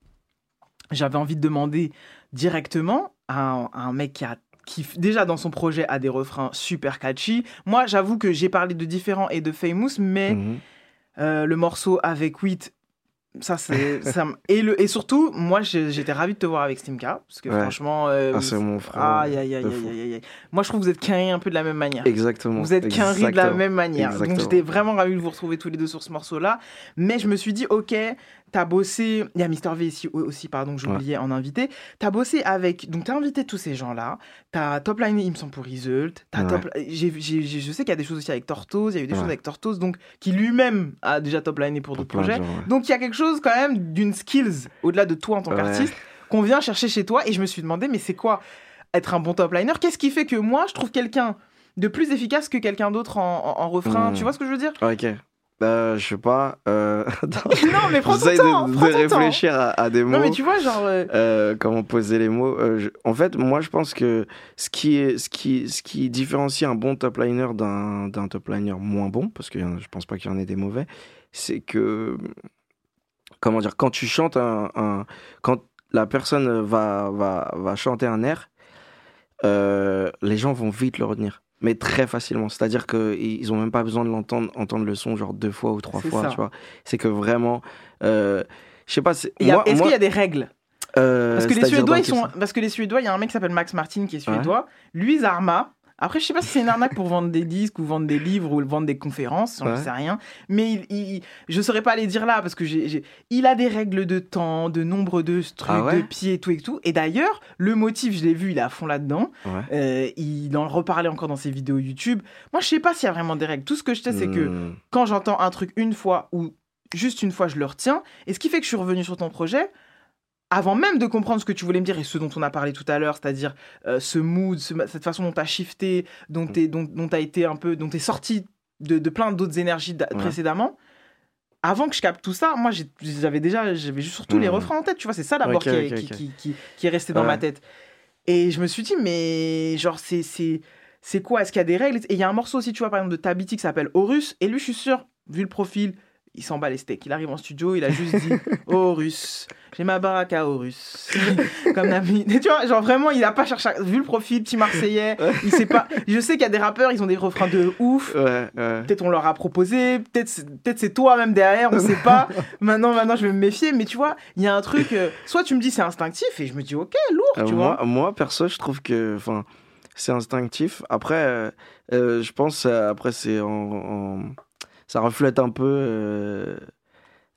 j'avais envie de demander directement à un, à un mec qui a qui déjà dans son projet a des refrains super catchy. Moi, j'avoue que j'ai parlé de différents et de famous, mais Mhm. euh, le morceau avec Wheat, ça c'est et le et surtout moi j'étais ravi de te voir avec Stimka parce que Ouais. franchement euh, Ah, c'est mon frère, aïe, aïe, aïe, moi je trouve que vous êtes carré un peu de la même manière Exactement. vous êtes qu'un riz de la même manière. Donc j'étais vraiment ravi de vous retrouver tous les deux sur ce morceau-là. Mais je me suis dit, ok, t'as bossé. Il y a Mister V ici aussi, pardon, j'ai Ouais. oublié en invité. T'as bossé avec. Donc t'as invité tous ces gens-là. T'as top line, il me semble, pour Result. T'as Ouais. top... je sais qu'il y a des choses aussi avec Tortoise. Il y a eu des Ouais. choses avec Tortoise, donc qui lui-même a déjà top liné pour d'autres projets. gens, ouais. Donc il y a quelque chose quand même d'une skills, au-delà de toi en tant Ouais. qu'artiste, qu'on vient chercher chez toi. Et je me suis demandé, mais c'est quoi être un bon top liner? Qu'est-ce qui fait que moi, je trouve quelqu'un de plus efficace que quelqu'un d'autre en, en- en refrain? Hmm. Tu vois ce que je veux dire? Ok. Euh, je sais pas. Euh... Non, mais prends ton temps, de, de prends temps. réfléchir à, à des mots. Non, mais tu vois, genre. euh, Euh, comment poser les mots. Je- En fait, moi, je pense que ce qui, est, ce qui, ce qui différencie un bon top liner d'un top liner moins bon, parce que je pense pas qu'il y en ait des mauvais, c'est que, comment dire, quand tu chantes un, un- quand la personne va, va, va chanter un air, les gens vont vite le retenir. Mais très facilement. C'est-à-dire qu'ils ont même pas besoin de l'entendre, entendre le son genre deux fois ou trois fois, ça. tu vois. C'est que vraiment, euh, je sais pas, Est-ce moi- qu'il y a des règles? Euh, Parce que les Suédois, ils sont. Parce que les Suédois, il y a un mec qui s'appelle Max Martin qui est Ouais. suédois. Lui, Zarma. Après, je sais pas si c'est une arnaque pour vendre des disques ou vendre des livres ou vendre des conférences, j'en Ouais. sais rien. Mais il, il- je saurais pas les dire là parce que j'ai, il a des règles de temps, de nombre de trucs, Ah ouais de pieds et tout et tout. Et d'ailleurs, le motif, je l'ai vu, il est à fond là-dedans. Ouais. Euh, il en reparlait encore dans ses vidéos YouTube. Moi, je sais pas s'il y a vraiment des règles. Tout ce que je sais, c'est que Hmm. quand j'entends un truc une fois ou juste une fois, je le retiens. Et ce qui fait que je suis revenu sur ton projet, avant même de comprendre ce que tu voulais me dire et ce dont on a parlé tout à l'heure, c'est-à-dire euh, ce mood, ce- cette façon dont tu as shifté, dont tu dont, dont t'as été un peu, dont tu es sorti de, de plein d'autres énergies Ouais. précédemment. Avant que je capte tout ça, moi j'avais déjà, j'avais surtout les Mhm. refrains en tête, tu vois, c'est ça d'abord qui, est- ok, qui, ok. qui- qui- qui est resté dans Ouais. ma tête. Et je me suis dit, mais genre, c'est c'est c'est quoi? Est-ce qu'il y a des règles? Et il y a un morceau aussi, tu vois, par exemple, de Tabiti qui s'appelle Horus. Et lui, je suis sûr, vu le profil, il s'en bat les steaks. Il arrive en studio, il a juste dit Horus. J'ai ma baraque à Horus. Comme. Et tu vois, genre vraiment, il a pas cherché. à- Vu le profil, petit Marseillais, il sait pas. Je sais qu'il y a des rappeurs, ils ont des refrains de ouf. Ouais, ouais. Peut-être on leur a proposé, peut-être c'est- peut-être c'est toi même derrière, on sait pas. maintenant, maintenant, je vais me méfier, mais tu vois, il y a un truc. euh, soit tu me dis c'est instinctif et je me dis ok, lourd, Euh, tu moi, vois. moi, perso, je trouve que enfin, c'est instinctif. Après, euh, euh, je pense, euh, après, c'est en, en- ça reflète un peu euh,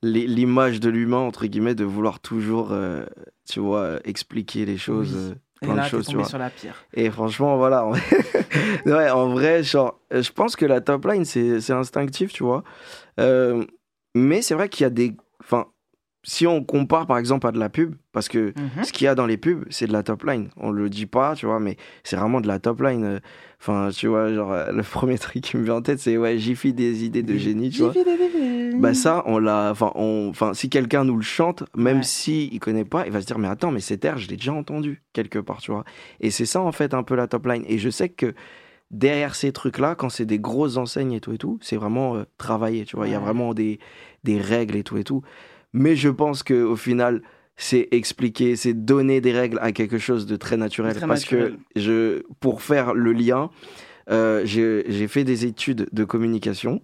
l'i- l'image de l'humain, entre guillemets, de vouloir toujours, euh, tu vois, expliquer les choses. Oui. euh, Et plein là, de choses, tu vois. sur la pire. Et franchement, voilà. en- ouais, en vrai, genre, je pense que la top line, c'est c'est instinctif, tu vois. Euh, mais c'est vrai qu'il y a des. Enfin, si on compare par exemple à de la pub, parce que Mhm. ce qu'il y a dans les pubs, c'est de la top line. On le dit pas, tu vois, mais c'est vraiment de la top line. Euh, Enfin, tu vois, genre, euh, le premier truc qui me vient en tête, c'est ouais, Jiffy des idées de génie, tu vois. Bah ça, on l'a, enfin, enfin, si quelqu'un nous le chante, même si il connaît pas, il va se dire mais attends, mais cet air, je l'ai déjà entendu quelque part, tu vois. Et c'est ça en fait un peu la top line. Et je sais que derrière ces trucs-là, quand c'est des grosses enseignes et tout et tout, c'est vraiment euh, travaillé, tu vois. Il y a Ouais. vraiment des des règles et tout et tout. Mais je pense que au final, c'est expliquer, c'est donner des règles à quelque chose de très naturel. Très parce naturel. que je, pour faire le lien, euh, j'ai fait des études de communication,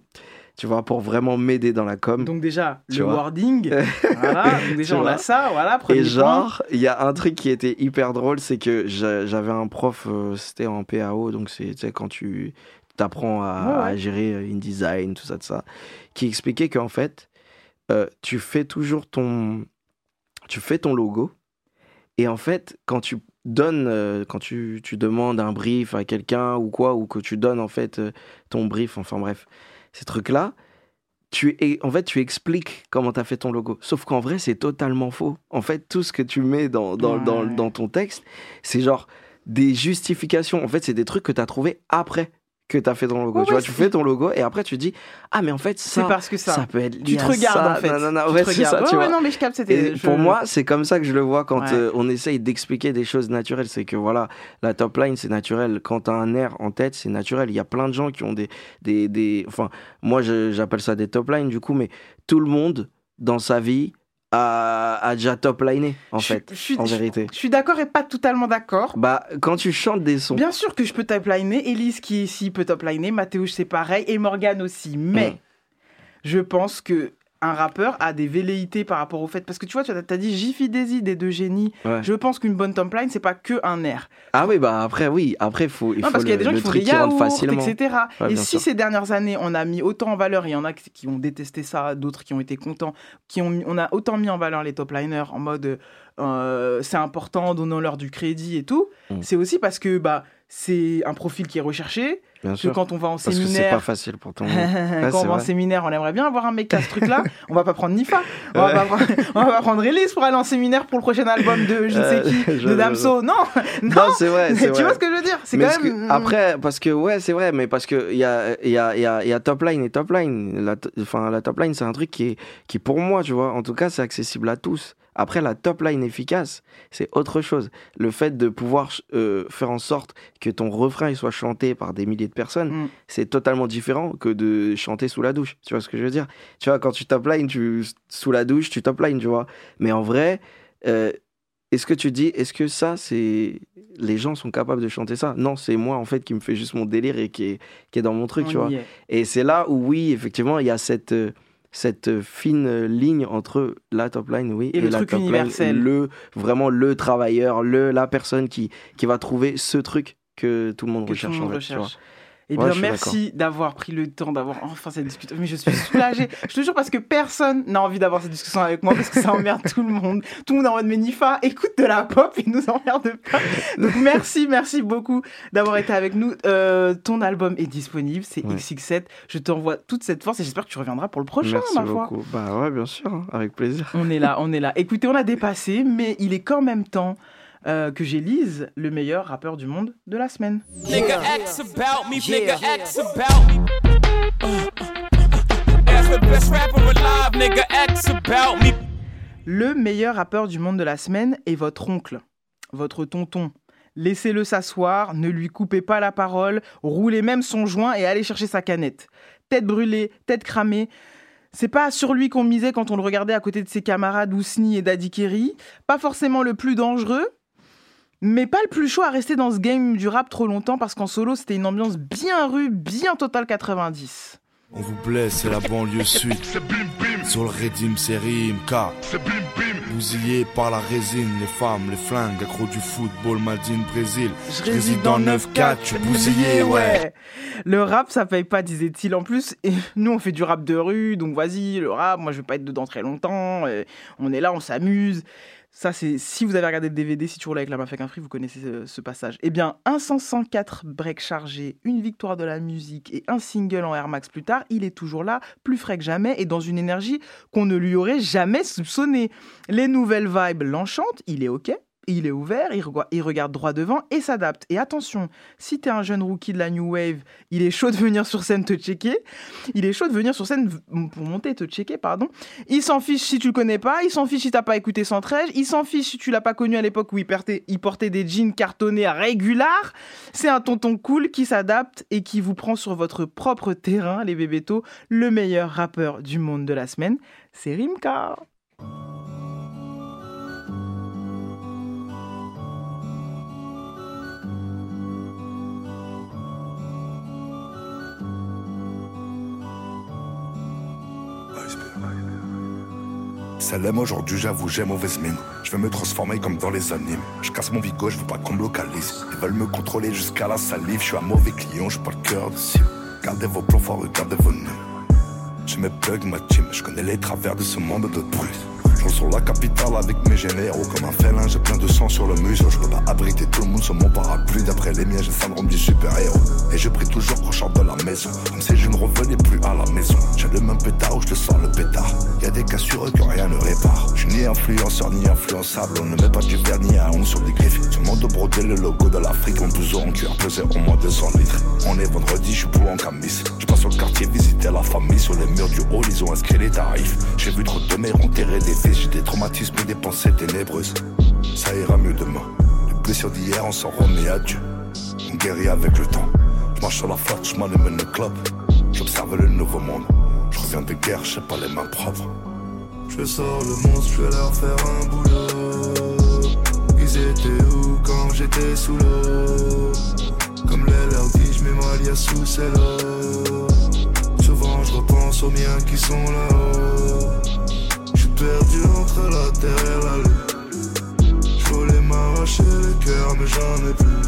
tu vois, pour vraiment m'aider dans la com. Donc déjà, le vois. wording, voilà, donc déjà on a ça, voilà, premier Et genre, il y a un truc qui était hyper drôle, c'est que j'a- j'avais un prof, euh, c'était en PAO, donc c'est tu sais, quand tu t'apprends à, Ouais, ouais. à gérer euh, InDesign, tout ça, tout ça, qui expliquait qu'en fait, euh, tu fais toujours ton, tu fais ton logo, et en fait, quand tu donnes, euh, quand tu, tu demandes un brief à quelqu'un ou quoi, ou que tu donnes en fait euh, ton brief, enfin bref, ces trucs-là, tu es, en fait, tu expliques comment tu as fait ton logo. Sauf qu'en vrai, c'est totalement faux. En fait, tout ce que tu mets dans, dans, dans, dans ton texte, c'est genre des justifications. En fait, c'est des trucs que tu as trouvé après que tu as fait ton logo. Ouais, tu vois, tu fais ton logo et après tu dis Ah, mais en fait, ça, parce que ça. peut être Tu te regardes, ça, en fait. nanana. Tu Ouais, te c'est ça, regardes. tu Ouais, vois. non, mais je capte, je- Pour moi, c'est comme ça que je le vois quand euh, on essaye d'expliquer des choses naturelles. C'est que voilà, la top line, c'est naturel. Quand tu as un air en tête, c'est naturel. Il y a plein de gens qui ont des. des, des... Enfin, moi, j'appelle ça des top lines, du coup, mais tout le monde, dans sa vie, a, a déjà top liné, en fait, je suis- en vérité. Je suis d'accord et pas totalement d'accord. Bah, quand tu chantes des sons. Bien sûr que je peux top liner, Elise qui est ici peut top liner, Mathéo c'est pareil, et Morgane aussi. Mais Mm. je pense que un rappeur a des velléités par rapport au fait. Parce que tu vois, tu as, as dit Jiffy Daisy des deux génies. Ouais. Je pense qu'une bonne top line, c'est pas que un air. Ah oui, bah après, oui. Après, faut, il non, faut parce qu'il y a des gens qui font des yaourts, etc. Ouais, et si sûr. ces dernières années, on a mis autant en valeur, il y en a qui ont détesté ça, d'autres qui ont été contents, qui ont, on a autant mis en valeur les top liners en mode euh, c'est important, donnons-leur du crédit et tout, Mm. c'est aussi parce que bah, c'est un profil qui est recherché. Bien que sûr. quand on va en Parce que c'est séminaire, pas facile pour tout le monde. Ouais, quand on va en séminaire, on aimerait bien avoir un mec qui a ce truc-là. on va pas prendre Nifa. On va, Ouais. pas prendre, on va pas prendre Elise pour aller en séminaire pour le prochain album de je ne sais Euh, qui, je- de Damso. Non, non. Non, c'est vrai. Tu vrai. vois ce que je veux dire? C'est quand que- même. après, parce que, ouais, c'est vrai, mais parce qu'il y a, y, a, y, a, y a top line et top line. La, enfin, la top line, c'est un truc qui est, qui, pour moi, tu vois, en tout cas, c'est accessible à tous. Après, la top line efficace, c'est autre chose. Le fait de pouvoir euh, faire en sorte que ton refrain il soit chanté par des milliers de personnes, Mm. c'est totalement différent que de chanter sous la douche. Tu vois ce que je veux dire? Tu vois, quand tu top line, tu, sous la douche, tu top line, tu vois. Mais en vrai, euh, est-ce que tu dis, est-ce que ça, c'est. Les gens sont capables de chanter ça? Non, c'est moi, en fait, qui me fait juste mon délire et qui est, qui est dans mon truc, On tu vois. est. Et c'est là où, oui, effectivement, il y a cette, euh, cette fine ligne entre la top line, oui, Et le la truc top universel. line, le, vraiment le travailleur, le, la personne qui, qui va trouver ce truc que tout le monde que tout le recherche, monde en fait, recherche. Eh bien, merci d'avoir pris le temps d'avoir enfin cette discussion. Mais je suis soulagée. je te jure, parce que personne n'a envie d'avoir cette discussion avec moi, parce que ça emmerde tout le monde. Tout le monde est en mode, mais Nifa, écoute de la pop, il nous emmerde pas. Donc, merci, merci beaucoup d'avoir été avec nous. Euh, ton album est disponible, c'est Ouais. XX7. Je t'envoie toute cette force et j'espère que tu reviendras pour le prochain, Merci ma foi. beaucoup. Bah ouais, bien sûr, hein, avec plaisir. On est là, on est là. Écoutez, on a dépassé, mais il est quand même temps euh, que j'élise le meilleur rappeur du monde de la semaine. Nigga X about me, nigga X about me. As the best rapper alive, nigga X about me. Le meilleur rappeur du monde de la semaine est votre oncle, votre tonton. Laissez-le s'asseoir, ne lui coupez pas la parole, roulez même son joint et allez chercher sa canette. Tête brûlée, tête cramée. C'est pas sur lui qu'on misait quand on le regardait à côté de ses camarades Ousni et Daddy Kerry. Pas forcément le plus dangereux, mais pas le plus chaud à rester dans ce game du rap trop longtemps parce qu'en solo c'était une ambiance bien rue, bien total 90. On vous blesse, c'est la banlieue sud. Sur le Redim, c'est Rimka. Bousillé par la résine, les femmes, les flingues, accro du football, Madine, Brésil. Je réside dans 9-4, je suis bousillé, ouais. Le rap, ça paye pas, disait-il. En plus, et nous, on fait du rap de rue, donc vas-y, le rap, moi, je vais pas être dedans très longtemps. euh, on est là, on s'amuse. Ça, c'est si vous avez regardé le DVD, si tu roules avec la mafia qu'un free, vous connaissez ce, passage. Eh bien, un 504 break chargé, une victoire de la musique et un single en Air Max plus tard, il est toujours là, plus frais que jamais et dans une énergie qu'on ne lui aurait jamais soupçonnée. Les nouvelles vibes l'enchantent, il est OK. Il est ouvert, il, regarde droit devant et s'adapte. Et attention, si t'es un jeune rookie de la New Wave, il est chaud de venir sur scène te checker. Il est chaud de venir sur scène pour monter te checker, pardon. Il s'en fiche si tu le connais pas, il s'en fiche si t'as pas écouté 113, il s'en fiche si tu l'as pas connu à l'époque où il portait, des jeans cartonnés à régular. C'est un tonton cool qui s'adapte et qui vous prend sur votre propre terrain, les bébétos. Le meilleur rappeur du monde de la semaine, c'est Rimka. L'aime aujourd'hui, j'avoue, j'ai mauvaise mine. Je vais me transformer comme dans les animes. Je casse mon bigot, je veux pas qu'on me localise. Ils veulent me contrôler jusqu'à la salive. Je suis un mauvais client, j'ai pas le cœur de cible. Gardez vos plans forts, regardez vos nœuds. Je me plug ma team, je connais les travers de ce monde de brut. Sur la capitale avec mes généraux comme un félin, j'ai plein de sang sur le museau. Je peux pas abriter tout le monde sur mon parapluie. D'après les miens, j'ai le syndrome du super-héros. Et je prie toujours qu'on de la maison. Comme si je ne revenais plus à la maison. J'ai le même pétard où je te sors le pétard. Y a des cassures que rien ne répare. Je ni influenceur ni influençable. On ne met pas du vernis à ongle sur des griffes. Tout le monde brodé le logo de l'Afrique. Mon blouson en cuir pesait au moins 200 litres. On est vendredi, je suis pour en camis. Je passe au quartier visiter la famille. Sur les murs du hall, ils ont inscrit les tarifs. J'ai vu trop de mères enterrer des fils. J'ai des traumatismes et des pensées ténébreuses. Ça ira mieux demain. Les blessures d'hier, on s'en remet à Dieu. On guérit avec le temps. Je marche sur la flotte, je m'allume le club. J'observe le nouveau monde. Je reviens de guerre, j'ai pas les mains propres. Je sors le monstre, je vais leur faire un boulot. Ils étaient où quand j'étais sous l'eau? Comme les leur dit, je mets ma sous l'eau. Souvent je repense aux miens qui sont là-haut. Perdu entre la terre et la lune. Je voulais m'arracher le cœur, mais j'en ai plus.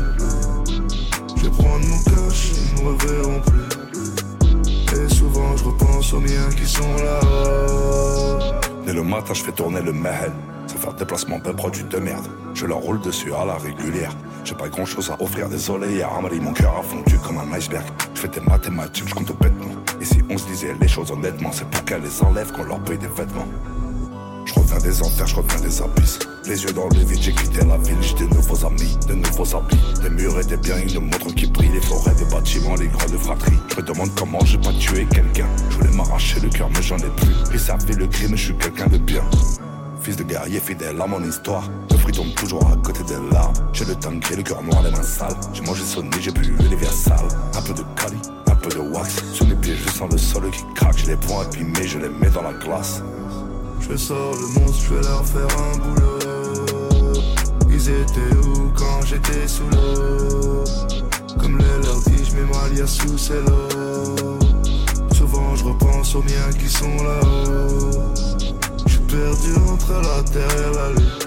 Je prendre mon cash, ils me reverront plus. Et souvent je repense aux miens qui sont là-haut. Dès le matin, je fais tourner le mahel. Sans faire déplacement, ben produit de merde. Je leur roule dessus à la régulière. J'ai pas grand chose à offrir, désolé. À Amari, mon cœur a fondu comme un iceberg. Je fais des mathématiques, je compte bêtement. Et si on se disait les choses honnêtement, c'est pour qu'elles les enlèvent qu'on leur paye des vêtements. Reviens des enfers, je reviens des abysses. Les yeux dans le vide, j'ai quitté la ville, j'ai de nouveaux amis, de nouveaux habits. Des murs et des biens, une montre qui brille, les forêts de bâtiments, les grandes fratries. Je me demande comment j'ai pas tué quelqu'un. Je voulais m'arracher le cœur, mais j'en ai plus. Ils servi le crime, je suis quelqu'un de bien. Fils de guerrier fidèle à mon histoire. Le fruit tombe toujours à côté des larmes. J'ai le gris, le cœur noir, les mains sales. J'ai mangé sonné, j'ai bu les sales. Un peu de cali, un peu de wax. Sur mes pieds, je sens le sol qui craque. Je les prends abîmés, je les mets dans la glace. Je sors le monstre, je vais leur faire un boulot. Ils étaient où quand j'étais sous l'eau? Comme les leur dit, je mets ma liasse sous l'eau. Souvent je repense aux miens qui sont là-haut. Je suis perdu entre la terre et la lune.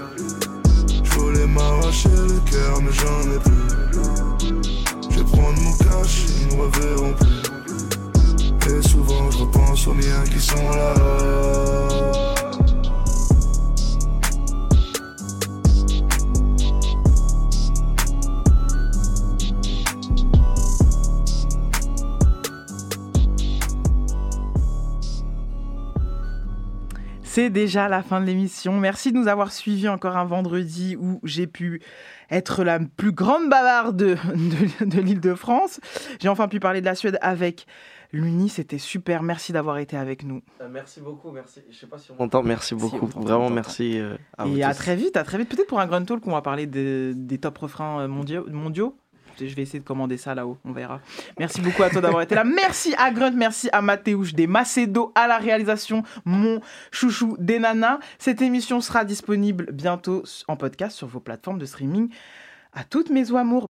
Je voulais m'arracher le cœur, mais j'en ai plus. Je vais prendre mon cash, ils me reverront plus. Et souvent je repense aux miens qui sont là. C'est déjà la fin de l'émission. Merci de nous avoir suivis encore un vendredi où j'ai pu être la plus grande bavarde de, de, de l'île de France. J'ai enfin pu parler de la Suède avec l'Uni. C'était super. Merci d'avoir été avec nous. Euh, merci beaucoup. Merci. Je sais pas si on m'entend. Merci beaucoup. Si, Vraiment, merci. Euh, à Et à tous. très vite. À très vite. Peut-être pour un Grand Talk, on va parler de, des top refrains euh, mondiaux. mondiaux. Je vais essayer de commander ça là-haut, on verra. Merci beaucoup à toi d'avoir été là. Merci à Grunt, merci à Mathéouche des Macedo à la réalisation, mon chouchou des nanas. Cette émission sera disponible bientôt en podcast sur vos plateformes de streaming. À toutes mes amours.